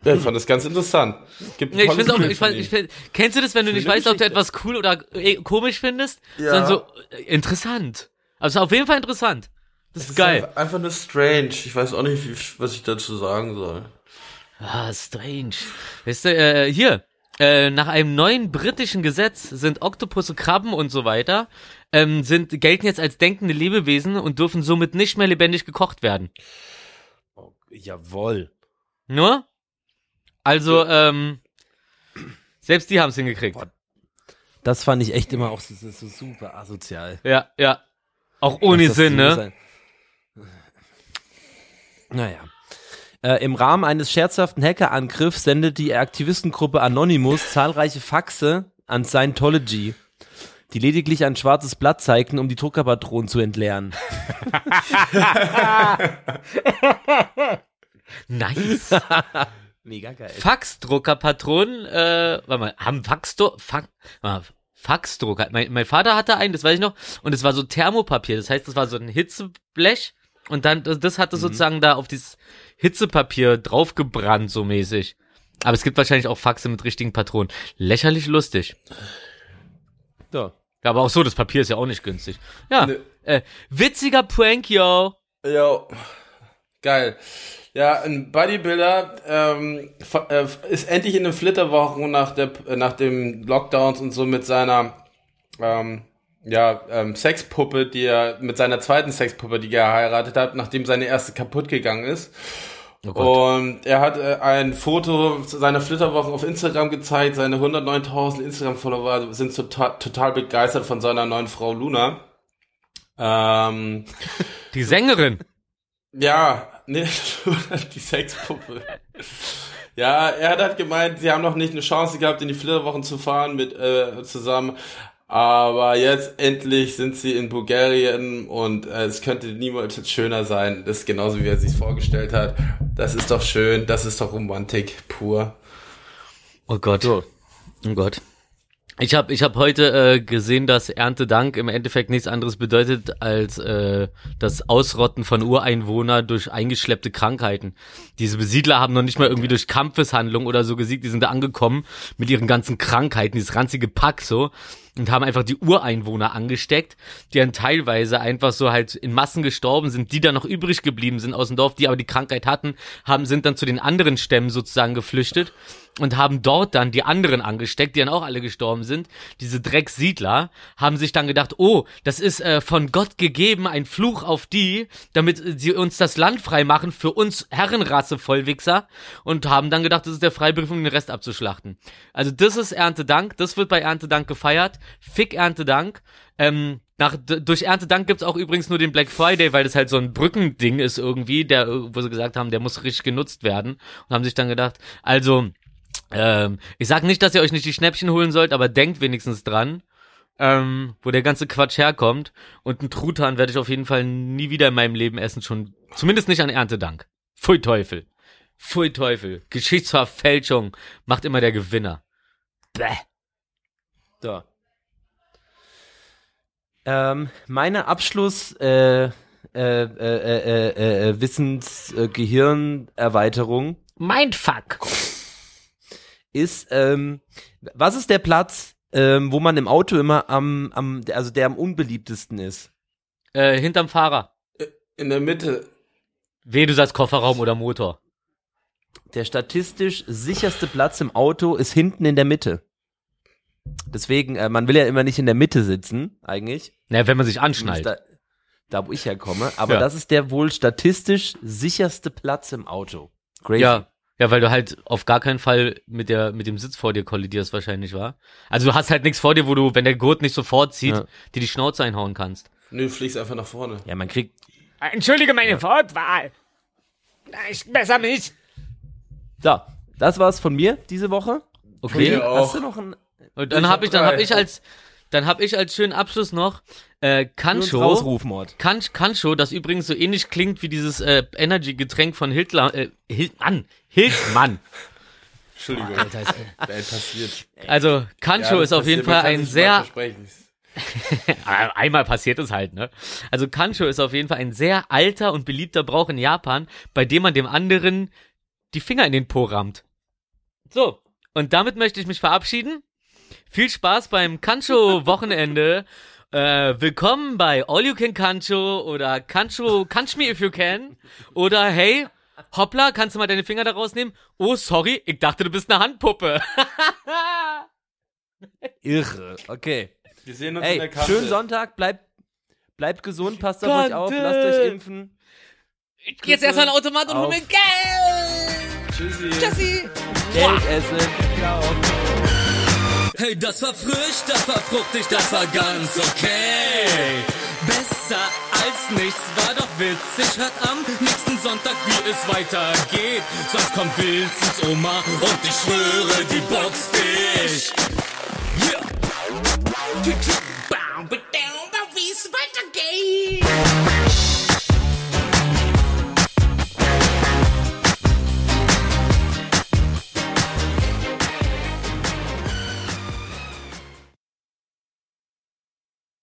Ja, ich fand das ganz interessant. Gibt Ja, ich find's auch, ich fand, ich find, kennst du das, wenn du nicht weißt, ob du etwas cool oder äh, komisch findest? Ja. Sondern so, äh, interessant. Also auf jeden Fall interessant. Das ist Das geil. Einfach, einfach nur strange. Ich weiß auch nicht, wie, was ich dazu sagen soll. Ah, strange. Weißt du, äh, hier, äh, nach einem neuen britischen Gesetz sind Oktopusse, Krabben und so weiter, ähm, sind, gelten jetzt als denkende Lebewesen und dürfen somit nicht mehr lebendig gekocht werden. Jawoll. Nur? Also, ähm, selbst die haben's hingekriegt. Das fand ich echt immer auch so, so, super asozial. Ja, ja. Auch ohne Sinn, so ne? sein- Naja. Äh, Im Rahmen eines scherzhaften Hackerangriffs sendet die Aktivistengruppe Anonymous zahlreiche Faxe an Scientology, die lediglich ein schwarzes Blatt zeigten, um die Druckerpatronen zu entleeren. Nice. Mega geil. Faxdruckerpatronen, äh, warte mal, haben Faxdruck, Fax, Faxdrucker. Mein, mein Vater hatte einen, das weiß ich noch, und es war so Thermopapier. Das heißt, das war so ein Hitzeblech und dann, das, das hatte sozusagen da auf dieses Hitzepapier draufgebrannt, so mäßig. Aber es gibt wahrscheinlich auch Faxe mit richtigen Patronen. Lächerlich lustig. So. Ja, aber auch so, das Papier ist ja auch nicht günstig. Ja, Ne. äh, witziger Prank, yo. Jo. Geil. Ja, ein Bodybuilder ähm, äh, ist endlich in den Flitterwochen nach der nach dem Lockdowns und so mit seiner ähm, ja, ähm, Sexpuppe, die er mit seiner zweiten Sexpuppe, die er geheiratet hat, nachdem seine erste kaputt gegangen ist. Oh und er hat äh, ein Foto seiner Flitterwochen auf Instagram gezeigt. Seine 109.000 Instagram-Follower sind total, total begeistert von seiner neuen Frau Luna. Ähm, Die Sängerin. ja, nee, die Sexpuppe. Ja, er hat halt gemeint, sie haben noch nicht eine Chance gehabt, in die Flitterwochen zu fahren mit äh, zusammen. Aber jetzt endlich sind sie in Bulgarien und äh, es könnte niemals schöner sein. Das ist genauso, wie er sich vorgestellt hat. Das ist doch schön, das ist doch Romantik pur. Oh Gott. Oh Gott. Ich habe ich hab heute äh, gesehen, dass Erntedank im Endeffekt nichts anderes bedeutet als äh, das Ausrotten von Ureinwohnern durch eingeschleppte Krankheiten. Diese Besiedler haben noch nicht mal irgendwie durch Kampfeshandlung oder so gesiegt, die sind da angekommen mit ihren ganzen Krankheiten, dieses ranzige Pack so und haben einfach die Ureinwohner angesteckt, die dann teilweise einfach so halt in Massen gestorben sind, die dann noch übrig geblieben sind aus dem Dorf, die aber die Krankheit hatten, haben sind dann zu den anderen Stämmen sozusagen geflüchtet und haben dort dann die anderen angesteckt, die dann auch alle gestorben sind. Diese Dreckssiedler haben sich dann gedacht, oh, das ist äh, von Gott gegeben, ein Fluch auf die, damit äh, sie uns das Land frei machen für uns Herrenrasse Vollwichser und haben dann gedacht, das ist der Freibrief, um den Rest abzuschlachten. Also das ist Erntedank, das wird bei Erntedank gefeiert. Fick Erntedank. Ähm, nach, durch Erntedank gibt's auch übrigens nur den Black Friday, weil das halt so ein Brückending ist irgendwie, der, wo sie gesagt haben, der muss richtig genutzt werden und haben sich dann gedacht, also ähm, ich sag nicht, dass ihr euch nicht die Schnäppchen holen sollt, aber denkt wenigstens dran, ähm, wo der ganze Quatsch herkommt. Und einen Truthahn werde ich auf jeden Fall nie wieder in meinem Leben essen, schon zumindest nicht an Erntedank. Pfui Teufel. Pfui Teufel. Geschichtsverfälschung macht immer der Gewinner. Bäh. So. Ähm, meine Abschluss äh, äh, äh, äh, äh, äh, Wissens äh, Gehirnerweiterung Mindfuck. ist, ähm, was ist der Platz, ähm, wo man im Auto immer am, am, also der am unbeliebtesten ist? Äh, hinterm Fahrer. In der Mitte. Weh, du sagst Kofferraum oder Motor. Der statistisch sicherste Platz im Auto ist hinten in der Mitte. Deswegen, äh, man will ja immer nicht in der Mitte sitzen, eigentlich. Na, wenn man sich anschnallt. Da, da, wo ich herkomme. Aber Ja. das ist der wohl statistisch sicherste Platz im Auto. Crazy. Ja. Ja, weil du halt auf gar keinen Fall mit der mit dem Sitz vor dir kollidierst wahrscheinlich, war. Also du hast halt nichts vor dir, wo du, wenn der Gurt nicht sofort zieht, Ja. dir die Schnauze einhauen kannst. Nö, du fliegst einfach nach vorne. Ja, man kriegt. Entschuldige meine Wortwahl. Ich besser mich. So, das war's von mir diese Woche. Okay. Hast du noch ein Und dann Ich hab hab ich, dann drei. hab ich als, dann hab ich als schönen Abschluss noch äh, Kancho. rausrufen, Ort? Kan Kancho, das übrigens so ähnlich klingt wie dieses äh, Energy-Getränk von Hitler, äh, Hil Mann, Hildmann. Entschuldigung, Alter, ist, wer passiert. also Kancho Ja, ist auf jeden Fall ein sehr. Äh, Einmal passiert es halt, ne? Also Kancho ist auf jeden Fall ein sehr alter und beliebter Brauch in Japan, bei dem man dem anderen die Finger in den Po rammt. So, und damit möchte ich mich verabschieden. Viel Spaß beim Kancho-Wochenende. Äh, willkommen bei All You Can Kancho oder Kancho Kanch Me If You Can. Oder hey, hoppla, kannst du mal deine Finger da rausnehmen? Oh, sorry, ich dachte, du bist eine Handpuppe. Irre. Okay. Wir sehen uns in der Kante. schönen Sonntag, bleibt, bleibt gesund, passt auf euch auf, Kante. lasst euch impfen. Jetzt erstmal ein Automat und hol mir. Geld. Tschüssi. Tschüssi. Geld essen. Ciao. Hey, das war frisch, das war fruchtig, das war ganz okay. Besser als nichts, war doch witzig. Hört am nächsten Sonntag, wie es weitergeht. Sonst kommt Wilsons Oma und ich schwöre, die box dich. Yeah. Wie es weitergeht.